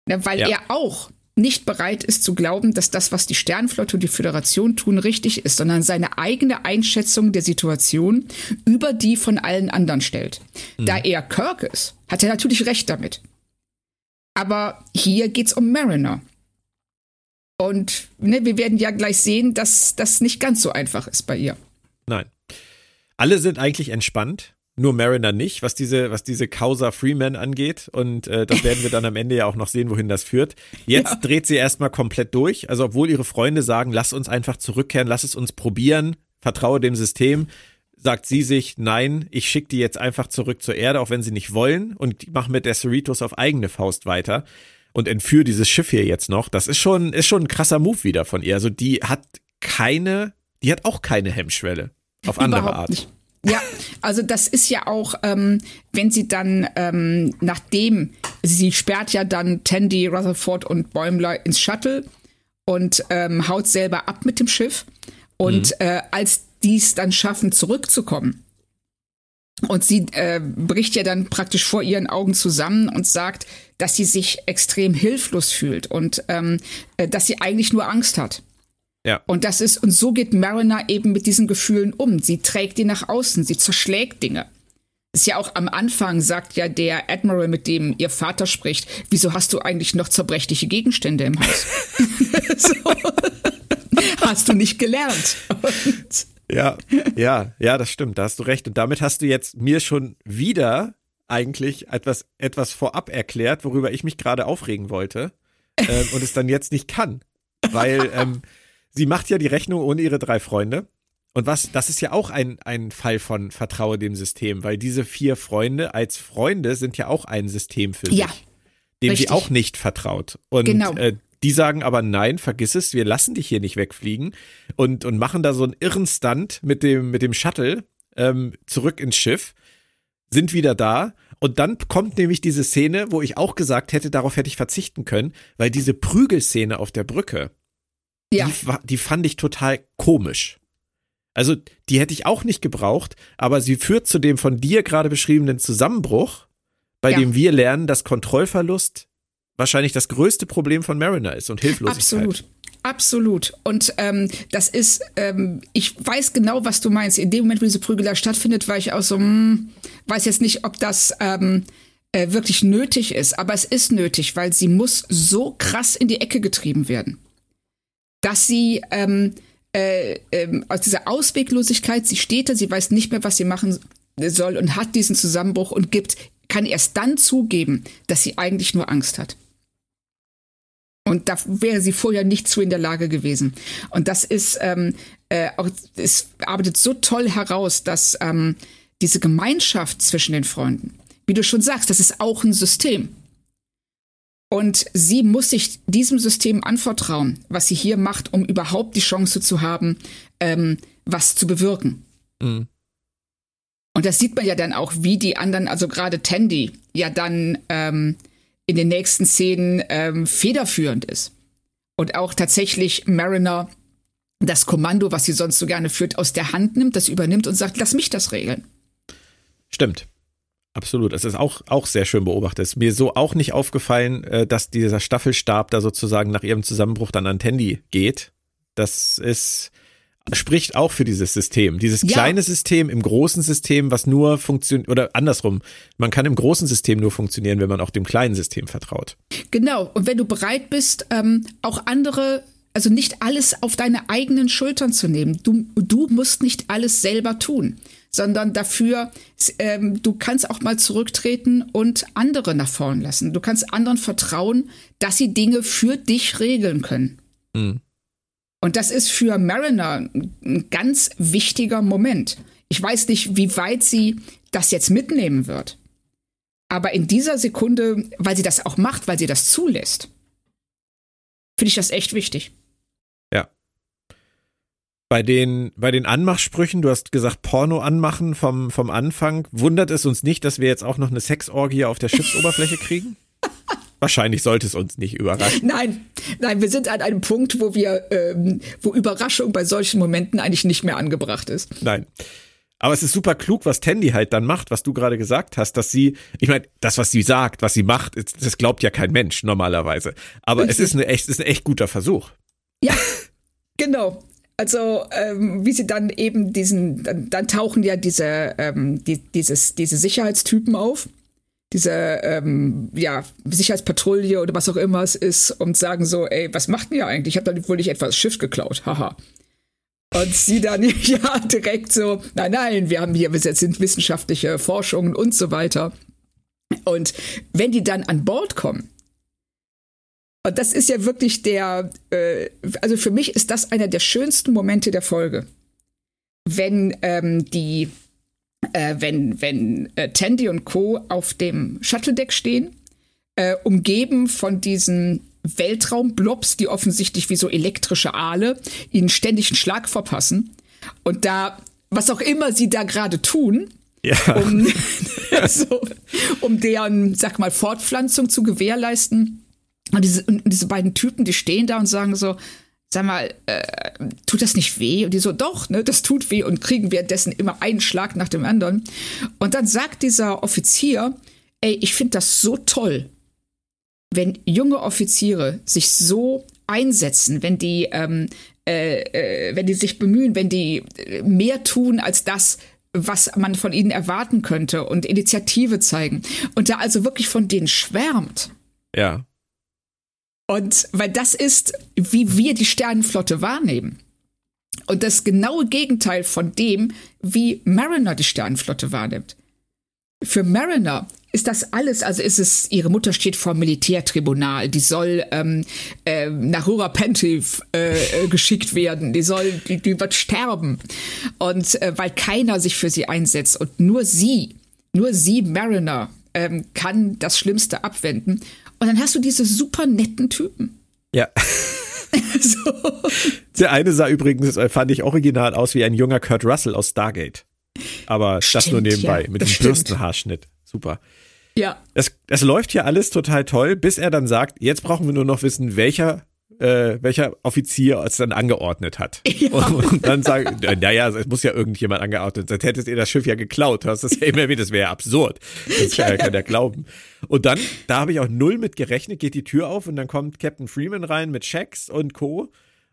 Ja, weil ja. er auch nicht bereit ist zu glauben, dass das, was die Sternflotte und die Föderation tun, richtig ist, sondern seine eigene Einschätzung der Situation über die von allen anderen stellt. Mhm. Da er Kirk ist, hat er natürlich recht damit. Aber hier geht's um Mariner. Und ne, wir werden ja gleich sehen, dass das nicht ganz so einfach ist bei ihr. Nein. Alle sind eigentlich entspannt nur Mariner nicht, was diese, was diese Causa Freeman angeht. Und äh, das werden wir dann am Ende ja auch noch sehen, wohin das führt. Jetzt ja. dreht sie erstmal komplett durch. Also obwohl ihre Freunde sagen, lass uns einfach zurückkehren, lass es uns probieren, vertraue dem System, sagt sie sich, nein, ich schicke die jetzt einfach zurück zur Erde, auch wenn sie nicht wollen, und mache mit der Cerritos auf eigene Faust weiter und entführe dieses Schiff hier jetzt noch. Das ist schon, ist schon ein krasser Move wieder von ihr. Also die hat keine, die hat auch keine Hemmschwelle. Auf andere Überhaupt Art. Nicht. Ja, also das ist ja auch, ähm, wenn sie dann, ähm, nachdem, sie sperrt ja dann Tandy, Rutherford und Bäumler ins Shuttle und ähm, haut selber ab mit dem Schiff. Und mhm. äh, als dies dann schaffen, zurückzukommen, und sie äh, bricht ja dann praktisch vor ihren Augen zusammen und sagt, dass sie sich extrem hilflos fühlt und ähm, äh, dass sie eigentlich nur Angst hat. Ja. Und das ist, und so geht Mariner eben mit diesen Gefühlen um. Sie trägt die nach außen, sie zerschlägt Dinge. Ist ja auch am Anfang, sagt ja der Admiral, mit dem ihr Vater spricht, wieso hast du eigentlich noch zerbrechliche Gegenstände im Haus? [laughs] Hast du nicht gelernt. Und Ja, ja, ja, das stimmt, da hast du recht. Und damit hast du jetzt mir schon wieder eigentlich etwas, etwas vorab erklärt, worüber ich mich gerade aufregen wollte ähm, und es dann jetzt nicht kann. Weil ähm, sie macht ja die Rechnung ohne ihre drei Freunde. Und was, das ist ja auch ein, ein Fall von Vertraue dem System, weil diese vier Freunde als Freunde sind ja auch ein System für sich, Ja, dem richtig. sie auch nicht vertraut. Und Genau. äh, die sagen aber nein, vergiss es, wir lassen dich hier nicht wegfliegen und, und machen da so einen irren Stunt mit dem, mit dem Shuttle ähm, zurück ins Schiff, sind wieder da und dann kommt nämlich diese Szene, wo ich auch gesagt hätte, darauf hätte ich verzichten können, weil diese Prügelszene auf der Brücke, Ja, die, die fand ich total komisch. Also, die hätte ich auch nicht gebraucht, aber sie führt zu dem von dir gerade beschriebenen Zusammenbruch, bei Ja. dem wir lernen, dass Kontrollverlust wahrscheinlich das größte Problem von Mariner ist und Hilflosigkeit. absolut. Absolut. Und ähm, das ist, ähm, ich weiß genau, was du meinst. In dem Moment, wo diese Prügelei stattfindet, war ich auch so, hm, weiß jetzt nicht, ob das ähm, äh, wirklich nötig ist. Aber es ist nötig, weil sie muss so krass in die Ecke getrieben werden, dass sie ähm, äh, ähm, aus dieser Ausweglosigkeit, sie steht da, sie weiß nicht mehr, was sie machen soll und hat diesen Zusammenbruch und gibt, kann erst dann zugeben, dass sie eigentlich nur Angst hat. Und da wäre sie vorher nicht zu in der Lage gewesen. Und das ist ähm, äh, auch, es arbeitet so toll heraus, dass ähm, diese Gemeinschaft zwischen den Freunden, wie du schon sagst, das ist auch ein System. Und sie muss sich diesem System anvertrauen, was sie hier macht, um überhaupt die Chance zu haben, ähm, was zu bewirken. Mhm. Und das sieht man ja dann auch, wie die anderen, also gerade Tandy, ja dann ähm, in den nächsten Szenen ähm, federführend ist. Und auch tatsächlich Mariner das Kommando, was sie sonst so gerne führt, aus der Hand nimmt, das übernimmt und sagt, lass mich das regeln. Stimmt. Absolut. Es ist auch, auch sehr schön beobachtet. Es ist mir so auch nicht aufgefallen, äh, dass dieser Staffelstab da sozusagen nach ihrem Zusammenbruch dann an Tandy geht. Das ist, spricht auch für dieses System. Dieses Ja. kleine System im großen System, was nur funktioniert, oder andersrum. Man kann im großen System nur funktionieren, wenn man auch dem kleinen System vertraut. Genau. Und wenn du bereit bist, ähm, auch andere, also nicht alles auf deine eigenen Schultern zu nehmen. Du, du musst nicht alles selber tun, sondern dafür, ähm, du kannst auch mal zurücktreten und andere nach vorn lassen. Du kannst anderen vertrauen, dass sie Dinge für dich regeln können. Mhm. Und das ist für Mariner ein ganz wichtiger Moment. Ich weiß nicht, wie weit sie das jetzt mitnehmen wird. Aber in dieser Sekunde, weil sie das auch macht, weil sie das zulässt, finde ich das echt wichtig. Bei den, bei den Anmachsprüchen, du hast gesagt, Porno anmachen vom, vom Anfang, wundert es uns nicht, dass wir jetzt auch noch eine Sexorgie auf der Schiffsoberfläche kriegen? [laughs] Wahrscheinlich sollte es uns nicht überraschen. Nein, nein, wir sind an einem Punkt, wo wir, ähm, wo Überraschung bei solchen Momenten eigentlich nicht mehr angebracht ist. Nein. Aber es ist super klug, was Tandy halt dann macht, was du gerade gesagt hast, dass sie, ich meine, das, was sie sagt, was sie macht, das glaubt ja kein Mensch normalerweise. Aber es ist, eine echt, es ist ein echt guter Versuch. Ja, genau. Also ähm, wie sie dann eben diesen, dann, dann tauchen ja diese, ähm, die, dieses, diese Sicherheitstypen auf, diese ähm, ja, Sicherheitspatrouille oder was auch immer es ist und sagen so, ey, was macht ihr eigentlich? Ich habe da wohl nicht etwas Schiff geklaut, haha. Und sie dann [laughs] ja direkt so, nein, nein, wir haben hier, wir sind wissenschaftliche Forschungen und so weiter. Und wenn die dann an Bord kommen, und das ist ja wirklich der, äh, also für mich ist das einer der schönsten Momente der Folge. Wenn ähm, die, äh, wenn, wenn äh, Tandy und Co. auf dem Shuttle-Deck stehen, äh, umgeben von diesen Weltraumblobs, die offensichtlich wie so elektrische Aale ihnen ständig einen Schlag verpassen. Und da, was auch immer sie da gerade tun, Ja. um, [laughs] so, um deren, sag mal, Fortpflanzung zu gewährleisten. Und diese, und diese beiden Typen, die stehen da und sagen so, sag mal, äh, tut das nicht weh? Und die so, doch, ne, das tut weh und kriegen währenddessen immer einen Schlag nach dem anderen. Und dann sagt dieser Offizier, ey, ich finde das so toll, wenn junge Offiziere sich so einsetzen, wenn die, ähm, äh, äh, wenn die sich bemühen, wenn die äh, mehr tun als das, was man von ihnen erwarten könnte und Initiative zeigen. Und da also wirklich von denen schwärmt. Ja. Und weil das ist, wie wir die Sternenflotte wahrnehmen. Und das genaue Gegenteil von dem, wie Mariner die Sternenflotte wahrnimmt. Für Mariner ist das alles, also ist es, ihre Mutter steht vor Militärtribunal, die soll ähm, äh, nach Rurapentiv äh, äh, geschickt werden, die soll, die, die wird sterben. Und äh, weil keiner sich für sie einsetzt und nur sie, nur sie, Mariner, ähm, kann das Schlimmste abwenden. Und dann hast du diese super netten Typen. Ja. [laughs] [laughs] so. Der eine sah übrigens, äh, fand ich original aus wie ein junger Kurt Russell aus Stargate. Aber stimmt, das nur nebenbei, ja, mit dem Bürstenhaarschnitt. Super. Ja. Es, es läuft hier alles total toll, bis er dann sagt, jetzt brauchen wir nur noch wissen, welcher äh, welcher Offizier es dann angeordnet hat. [laughs] Ja. Und, und, dann sagen, naja, es muss ja irgendjemand angeordnet, sonst hättet ihr das Schiff ja geklaut. Hast das ja immer wieder, das wäre ja absurd. Das kann ja keiner glauben. Und dann, da habe ich auch null mit gerechnet, geht die Tür auf und dann kommt Captain Freeman rein mit Checks und Co.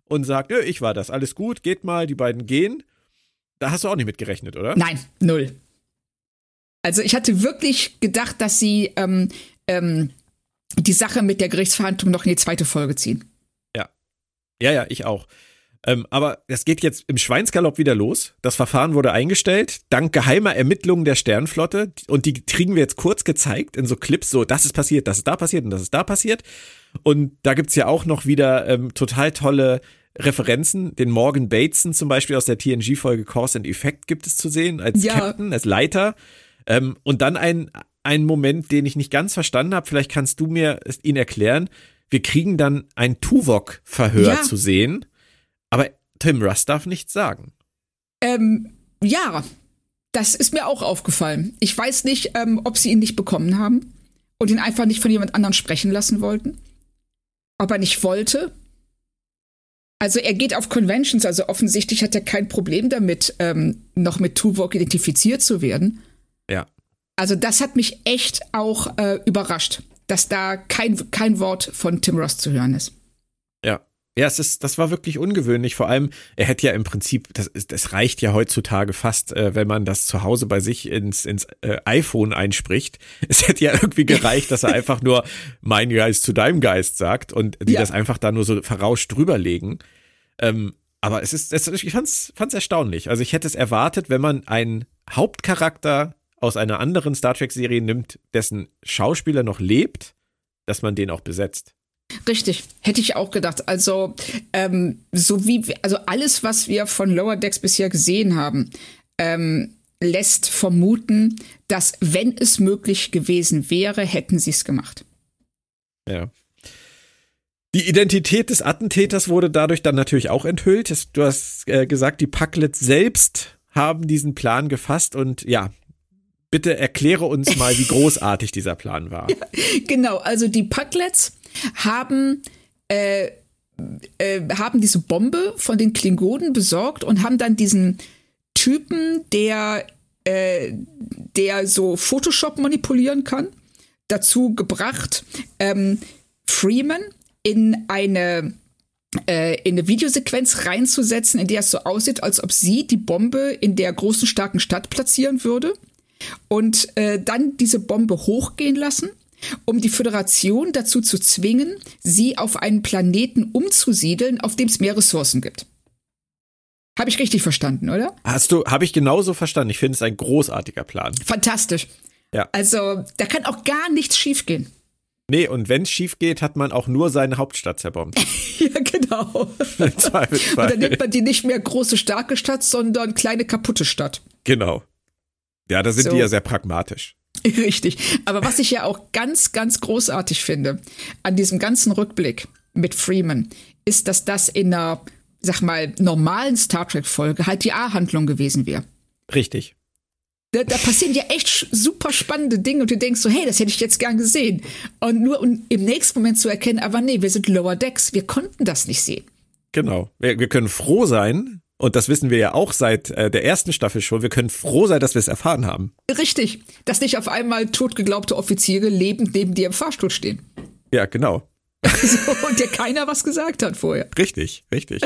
und sagt, Nö, ich war das, alles gut, geht mal, die beiden gehen. Da hast du auch nicht mit gerechnet, oder? Nein, null. Also ich hatte wirklich gedacht, dass sie ähm, ähm, die Sache mit der Gerichtsverhandlung noch in die zweite Folge ziehen. Ja. Ja, ich auch. Ähm, aber das geht jetzt im Schweinsgalopp wieder los. Das Verfahren wurde eingestellt, dank geheimer Ermittlungen der Sternflotte. Und die kriegen wir jetzt kurz gezeigt in so Clips, so, das ist passiert, das ist da passiert und das ist da passiert. Und da gibt's ja auch noch wieder ähm, total tolle Referenzen. Den Morgan Bateson zum Beispiel aus der TNG-Folge Cause and Effect gibt es zu sehen, als ja. Captain, als Leiter. Ähm, und dann ein, ein Moment, den ich nicht ganz verstanden habe, vielleicht kannst du mir ihn erklären. Wir kriegen dann ein Tuvok-Verhör ja. zu sehen, aber Tim Russ darf nichts sagen. Ähm, ja, das ist mir auch aufgefallen. Ich weiß nicht, ähm, ob sie ihn nicht bekommen haben und ihn einfach nicht von jemand anderem sprechen lassen wollten. Ob er nicht wollte. Also er geht auf Conventions, also offensichtlich hat er kein Problem damit, ähm, noch mit Tuvok identifiziert zu werden. Ja. Also das hat mich echt auch äh, überrascht, dass da kein, kein Wort von Tim Ross zu hören ist. Ja. Ja, es ist, das war wirklich ungewöhnlich. Vor allem, er hätte ja im Prinzip, das, das reicht ja heutzutage fast, äh, wenn man das zu Hause bei sich ins, ins äh, iPhone einspricht. [laughs] Es hätte ja irgendwie gereicht, dass er einfach nur mein Geist zu deinem Geist sagt und die ja. das einfach da nur so verrauscht drüberlegen. Ähm, aber es ist, es, ich fand's, fand's erstaunlich. Also ich hätte es erwartet, wenn man einen Hauptcharakter aus einer anderen Star Trek-Serie nimmt, dessen Schauspieler noch lebt, dass man den auch besetzt. Richtig, hätte ich auch gedacht. Also, ähm, so wie, also alles, was wir von Lower Decks bisher gesehen haben, ähm, lässt vermuten, dass, wenn es möglich gewesen wäre, hätten sie es gemacht. Ja. Die Identität des Attentäters wurde dadurch dann natürlich auch enthüllt. Du hast äh, gesagt, die Packlets selbst haben diesen Plan gefasst und ja, bitte erkläre uns mal, wie großartig dieser Plan war. [laughs] Ja, genau, also die Packlets haben äh, äh, haben diese Bombe von den Klingonen besorgt und haben dann diesen Typen, der äh, der so Photoshop manipulieren kann, dazu gebracht, ähm, Freeman in eine äh, in eine Videosequenz reinzusetzen, in der es so aussieht, als ob sie die Bombe in der großen starken Stadt platzieren würde und äh, dann diese Bombe hochgehen lassen, um die Föderation dazu zu zwingen, sie auf einen Planeten umzusiedeln, auf dem es mehr Ressourcen gibt. Habe ich richtig verstanden, oder? Hast du, habe ich genauso verstanden. Ich finde es ein großartiger Plan. Fantastisch. Ja. Also, da kann auch gar nichts schiefgehen. Nee, und wenn es schief geht, hat man auch nur seine Hauptstadt zerbombt. [laughs] ja, genau. und dann nimmt man die nicht mehr große, starke Stadt, sondern kleine, kaputte Stadt. Genau. Ja, da sind so. die ja sehr pragmatisch. [laughs] Richtig. Aber was ich ja auch ganz, ganz großartig finde an diesem ganzen Rückblick mit Freeman, ist, dass das in einer, sag mal, normalen Star Trek-Folge halt die A-Handlung gewesen wäre. Richtig. Da, da, passieren ja echt super spannende Dinge und du denkst so, hey, das hätte ich jetzt gern gesehen. Und nur um im nächsten Moment zu erkennen, aber nee, wir sind Lower Decks, wir konnten das nicht sehen. Genau. Wir, wir können froh sein, und das wissen wir ja auch seit äh, der ersten Staffel schon. Wir können froh sein, dass wir es erfahren haben. Richtig. Dass nicht auf einmal totgeglaubte Offiziere lebend neben dir im Fahrstuhl stehen. Ja, genau. [laughs] so, und dir keiner was gesagt hat vorher. Richtig, richtig.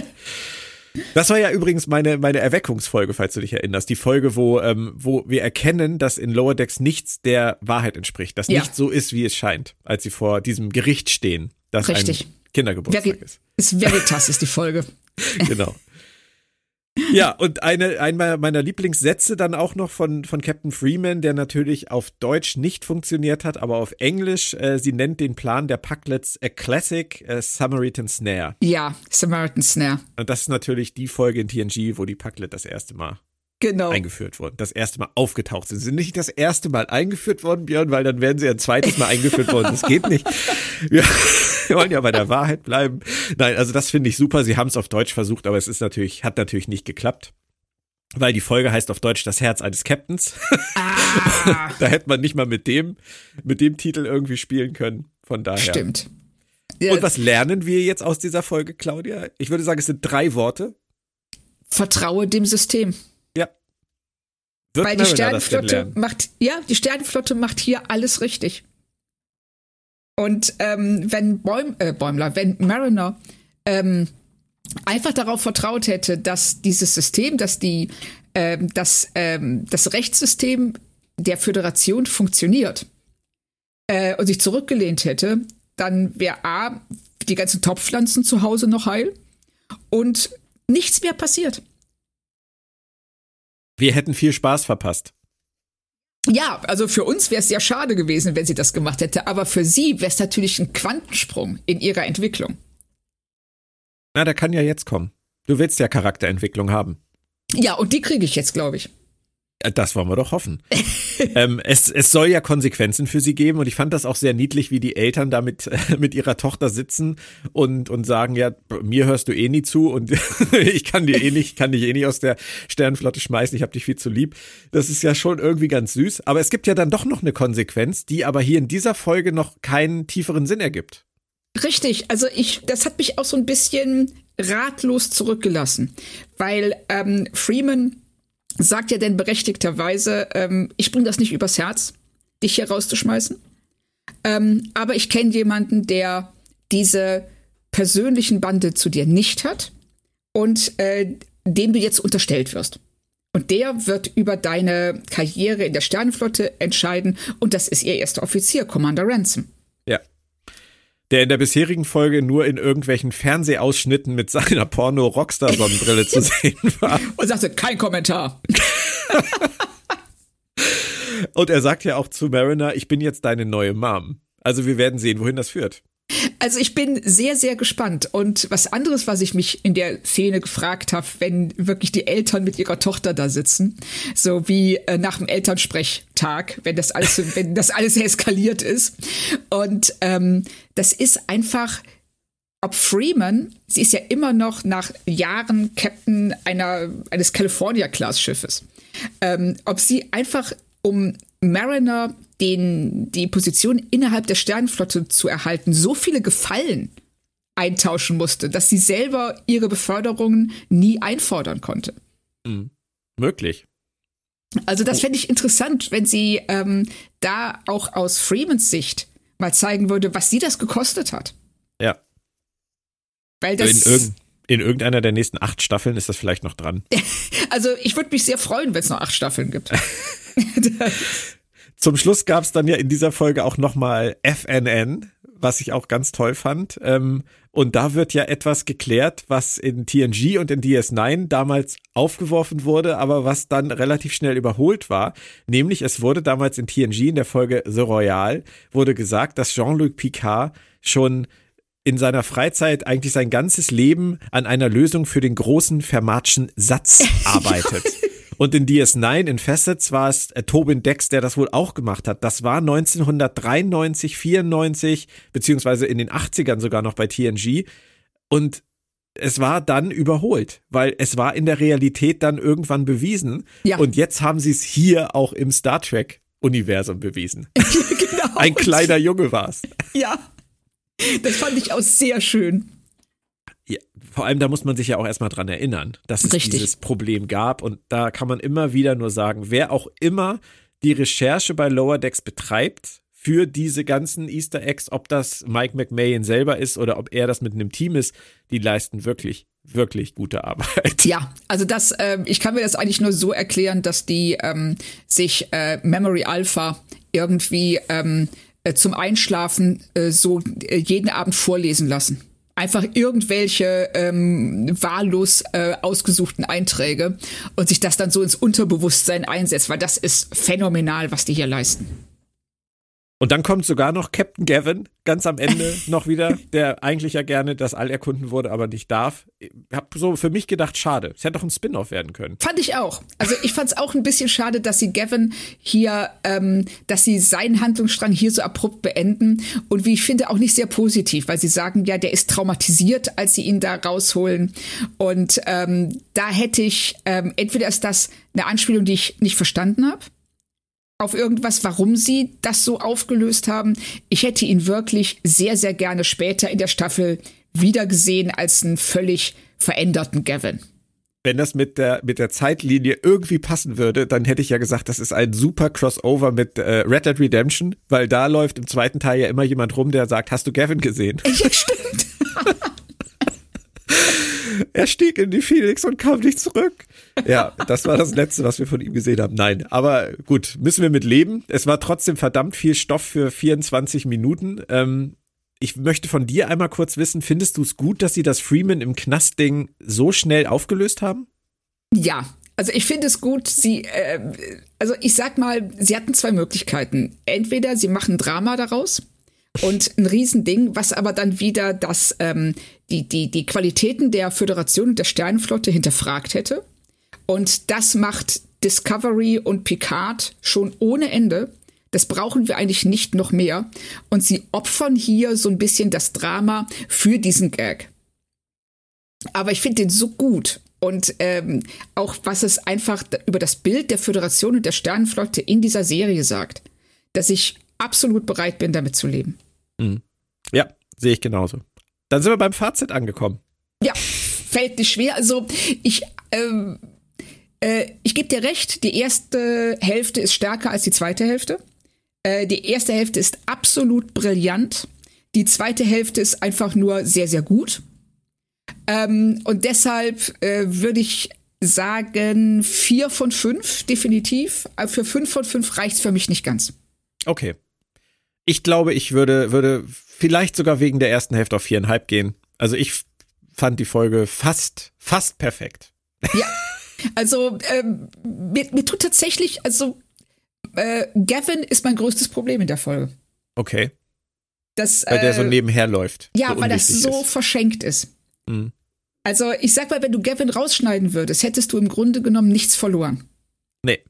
Das war ja übrigens meine, meine Erweckungsfolge, falls du dich erinnerst. Die Folge, wo, ähm, wo wir erkennen, dass in Lower Decks nichts der Wahrheit entspricht. Dass ja. nicht so ist, wie es scheint, als sie vor diesem Gericht stehen. Das Richtig. ein Kindergeburtstag Veri ist. Ist Veritas ist die Folge. [laughs] genau. Ja, und eine, meiner Lieblingssätze dann auch noch von, von Captain Freeman, der natürlich auf Deutsch nicht funktioniert hat, aber auf Englisch. Äh, sie nennt den Plan der Packlets a Classic äh, Samaritan Snare. Ja, Samaritan Snare. Und das ist natürlich die Folge in TNG, wo die Packlet das erste Mal genau. eingeführt wurden, das erste Mal aufgetaucht sind. Sie sind nicht das erste Mal eingeführt worden, Björn, weil dann werden sie ein zweites Mal eingeführt worden. Das geht nicht. Wir, wir [laughs] wollen ja bei der Wahrheit bleiben. Nein, also das finde ich super. Sie haben es auf Deutsch versucht, aber es ist natürlich, hat natürlich nicht geklappt. Weil die Folge heißt auf Deutsch das Herz eines Captains. Ah. [laughs] da hätte man nicht mal mit dem, mit dem Titel irgendwie spielen können. Von daher. Stimmt. Und was lernen wir jetzt aus dieser Folge, Claudia? Ich würde sagen, es sind drei Worte. Vertraue dem System. Wird Weil die Sternenflotte macht, ja, die Sternenflotte macht hier alles richtig. Und ähm, wenn Bäum, äh, Bäumler, wenn Mariner ähm, einfach darauf vertraut hätte, dass dieses System, dass die, ähm, dass, ähm, das Rechtssystem der Föderation funktioniert äh, und sich zurückgelehnt hätte, dann wäre A, die ganzen Topfpflanzen zu Hause noch heil und nichts mehr passiert. Wir hätten viel Spaß verpasst. Ja, also für uns wäre es sehr schade gewesen, wenn sie das gemacht hätte, aber für sie wäre es natürlich ein Quantensprung in ihrer Entwicklung. Na, der kann ja jetzt kommen. Du willst ja Charakterentwicklung haben. Ja, und die kriege ich jetzt, glaube ich. Das wollen wir doch hoffen. [laughs] ähm, es, es soll ja Konsequenzen für sie geben und ich fand das auch sehr niedlich, wie die Eltern da mit, [laughs] mit ihrer Tochter sitzen und, und sagen, ja, mir hörst du eh nie zu und [laughs] ich kann dir eh nicht, kann dich eh nicht aus der Sternenflotte schmeißen, ich hab dich viel zu lieb. Das ist ja schon irgendwie ganz süß, aber es gibt ja dann doch noch eine Konsequenz, die aber hier in dieser Folge noch keinen tieferen Sinn ergibt. Richtig, also ich, das hat mich auch so ein bisschen ratlos zurückgelassen, weil ähm, Freeman sagt ja denn berechtigterweise, ähm, ich bringe das nicht übers Herz, dich hier rauszuschmeißen. Ähm, aber ich kenne jemanden, der diese persönlichen Bande zu dir nicht hat und äh, dem du jetzt unterstellt wirst. Und der wird über deine Karriere in der Sternenflotte entscheiden. Und das ist ihr erster Offizier, Commander Ransom der in der bisherigen Folge nur in irgendwelchen Fernsehausschnitten mit seiner Porno-Rockstar-Sonnenbrille zu [laughs] sehen war. Und sagte, kein Kommentar. [laughs] Und er sagt ja auch zu Mariner, ich bin jetzt deine neue Mom. Also wir werden sehen, wohin das führt. Also ich bin sehr, sehr gespannt. Und was anderes, was ich mich in der Szene gefragt habe, wenn wirklich die Eltern mit ihrer Tochter da sitzen, so wie äh, nach dem Elternsprechtag, wenn das alles, wenn das alles eskaliert ist. Und ähm, das ist einfach, ob Freeman, sie ist ja immer noch nach Jahren Captain einer, eines California-Class-Schiffes, ähm, ob sie einfach um Mariner den, die Position innerhalb der Sternenflotte zu erhalten, so viele Gefallen eintauschen musste, dass sie selber ihre Beförderungen nie einfordern konnte. Mhm. Möglich. Also das fände ich interessant, wenn sie ähm, da auch aus Freemans Sicht mal zeigen würde, was sie das gekostet hat. Ja. Weil das. In, irg in irgendeiner der nächsten acht Staffeln ist das vielleicht noch dran. [laughs] also ich würde mich sehr freuen, wenn es noch acht Staffeln gibt. [laughs] Zum Schluss gab es dann ja in dieser Folge auch nochmal FNN, was ich auch ganz toll fand. Ähm, und da wird ja etwas geklärt, was in TNG und in DS9 damals aufgeworfen wurde, aber was dann relativ schnell überholt war. Nämlich es wurde damals in TNG in der Folge The Royal wurde gesagt, dass Jean-Luc Picard schon in seiner Freizeit eigentlich sein ganzes Leben an einer Lösung für den großen Fermatschen Satz [laughs] arbeitet. Und in DS9 in Facets war es äh, Tobin Dex, der das wohl auch gemacht hat. Das war 1993, 94, beziehungsweise in den 80ern sogar noch bei TNG. Und es war dann überholt, weil es war in der Realität dann irgendwann bewiesen. Ja. Und jetzt haben sie es hier auch im Star Trek Universum bewiesen. [laughs] genau. Ein kleiner Junge war es. Ja. Das fand ich auch sehr schön. Vor allem, da muss man sich ja auch erstmal dran erinnern, dass es Richtig. dieses Problem gab. Und da kann man immer wieder nur sagen, wer auch immer die Recherche bei Lower Decks betreibt für diese ganzen Easter Eggs, ob das Mike McMahon selber ist oder ob er das mit einem Team ist, die leisten wirklich, wirklich gute Arbeit. Ja, also das, äh, ich kann mir das eigentlich nur so erklären, dass die ähm, sich äh, Memory Alpha irgendwie ähm, äh, zum Einschlafen äh, so äh, jeden Abend vorlesen lassen einfach irgendwelche ähm, wahllos äh, ausgesuchten Einträge und sich das dann so ins Unterbewusstsein einsetzt, weil das ist phänomenal, was die hier leisten. Und dann kommt sogar noch Captain Gavin ganz am Ende [laughs] noch wieder, der eigentlich ja gerne das All erkunden wurde, aber nicht darf. Ich hab so für mich gedacht, schade. Es hätte doch ein Spin-off werden können. Fand ich auch. Also ich fand es auch ein bisschen schade, dass sie Gavin hier, ähm, dass sie seinen Handlungsstrang hier so abrupt beenden und wie ich finde auch nicht sehr positiv, weil sie sagen, ja, der ist traumatisiert, als sie ihn da rausholen. Und ähm, da hätte ich, ähm, entweder ist das eine Anspielung, die ich nicht verstanden habe auf irgendwas, warum sie das so aufgelöst haben. Ich hätte ihn wirklich sehr, sehr gerne später in der Staffel wiedergesehen als einen völlig veränderten Gavin. Wenn das mit der, mit der Zeitlinie irgendwie passen würde, dann hätte ich ja gesagt, das ist ein super Crossover mit äh, Red Dead Redemption, weil da läuft im zweiten Teil ja immer jemand rum, der sagt, hast du Gavin gesehen? Ja, stimmt. [laughs] [laughs] er stieg in die Phoenix und kam nicht zurück. Ja, das war das Letzte, was wir von ihm gesehen haben. Nein, aber gut, müssen wir mit leben. Es war trotzdem verdammt viel Stoff für 24 Minuten. Ähm, ich möchte von dir einmal kurz wissen, findest du es gut, dass sie das Freeman im Knastding so schnell aufgelöst haben? Ja, also ich finde es gut, sie, äh, also ich sag mal, sie hatten zwei Möglichkeiten. Entweder sie machen Drama daraus und ein Riesending, was aber dann wieder das, ähm, die, die, die Qualitäten der Föderation und der Sternenflotte hinterfragt hätte. Und das macht Discovery und Picard schon ohne Ende. Das brauchen wir eigentlich nicht noch mehr. Und sie opfern hier so ein bisschen das Drama für diesen Gag. Aber ich finde den so gut. Und ähm, auch was es einfach über das Bild der Föderation und der Sternenflotte in dieser Serie sagt, dass ich absolut bereit bin, damit zu leben. Mhm. Ja, sehe ich genauso. Dann sind wir beim Fazit angekommen. Ja, fällt nicht schwer. Also ich, ähm, äh, ich gebe dir recht, die erste Hälfte ist stärker als die zweite Hälfte. Äh, die erste Hälfte ist absolut brillant. Die zweite Hälfte ist einfach nur sehr, sehr gut. Ähm, und deshalb äh, würde ich sagen, vier von fünf, definitiv. Für fünf von fünf reicht es für mich nicht ganz. Okay. Ich glaube, ich würde, würde vielleicht sogar wegen der ersten Hälfte auf viereinhalb gehen. Also ich fand die Folge fast, fast perfekt. Ja, also ähm, mir, mir tut tatsächlich, also äh, Gavin ist mein größtes Problem in der Folge. Okay. Das, weil der so äh, nebenher läuft. Ja, so weil das so ist. verschenkt ist. Mhm. Also ich sag mal, wenn du Gavin rausschneiden würdest, hättest du im Grunde genommen nichts verloren. Nee.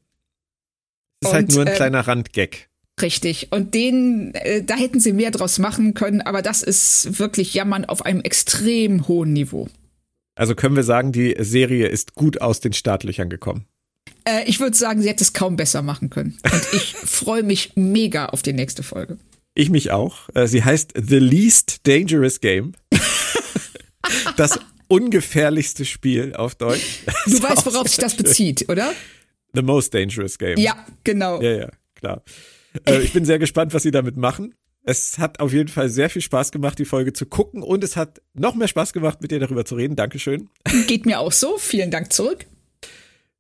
Das ist Und, halt nur ein äh, kleiner Randgag. Richtig. Und den, äh, da hätten sie mehr draus machen können, aber das ist wirklich Jammern auf einem extrem hohen Niveau. Also können wir sagen, die Serie ist gut aus den Startlöchern gekommen. Äh, ich würde sagen, sie hätte es kaum besser machen können. Und ich [laughs] freue mich mega auf die nächste Folge. Ich mich auch. Äh, Sie heißt The Least Dangerous Game. [laughs] das ungefährlichste Spiel auf Deutsch. Du weißt, [laughs] worauf sich das bezieht, oder? The Most Dangerous Game. Ja, genau. Ja, ja, klar. Äh, ich bin sehr gespannt, was sie damit machen. Es hat auf jeden Fall sehr viel Spaß gemacht, die Folge zu gucken und es hat noch mehr Spaß gemacht, mit dir darüber zu reden. Dankeschön. Geht mir auch so. Vielen Dank zurück.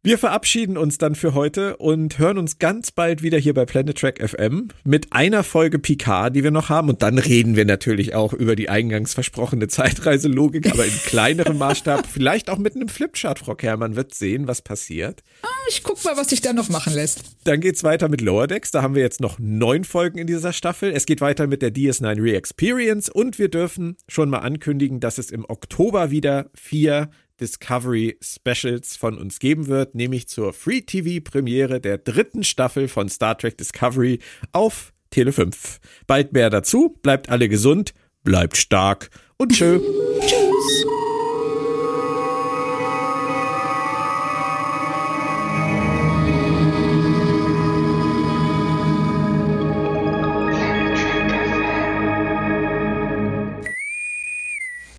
Wir verabschieden uns dann für heute und hören uns ganz bald wieder hier bei Planet Track FM mit einer Folge Picard, die wir noch haben. Und dann reden wir natürlich auch über die eingangs versprochene Zeitreiselogik, aber in kleinerem Maßstab. [laughs] Vielleicht auch mit einem Flipchart, Frau Kermann wird sehen, was passiert. Ah, Ich guck mal, was sich da noch machen lässt. Dann geht's weiter mit Lower Decks. Da haben wir jetzt noch neun Folgen in dieser Staffel. Es geht weiter mit der DS9 Re-Experience und wir dürfen schon mal ankündigen, dass es im Oktober wieder vier Discovery Specials von uns geben wird, nämlich zur Free TV Premiere der dritten Staffel von Star Trek Discovery auf Tele 5. Bald mehr dazu. Bleibt alle gesund, bleibt stark und tschö. Tschüss.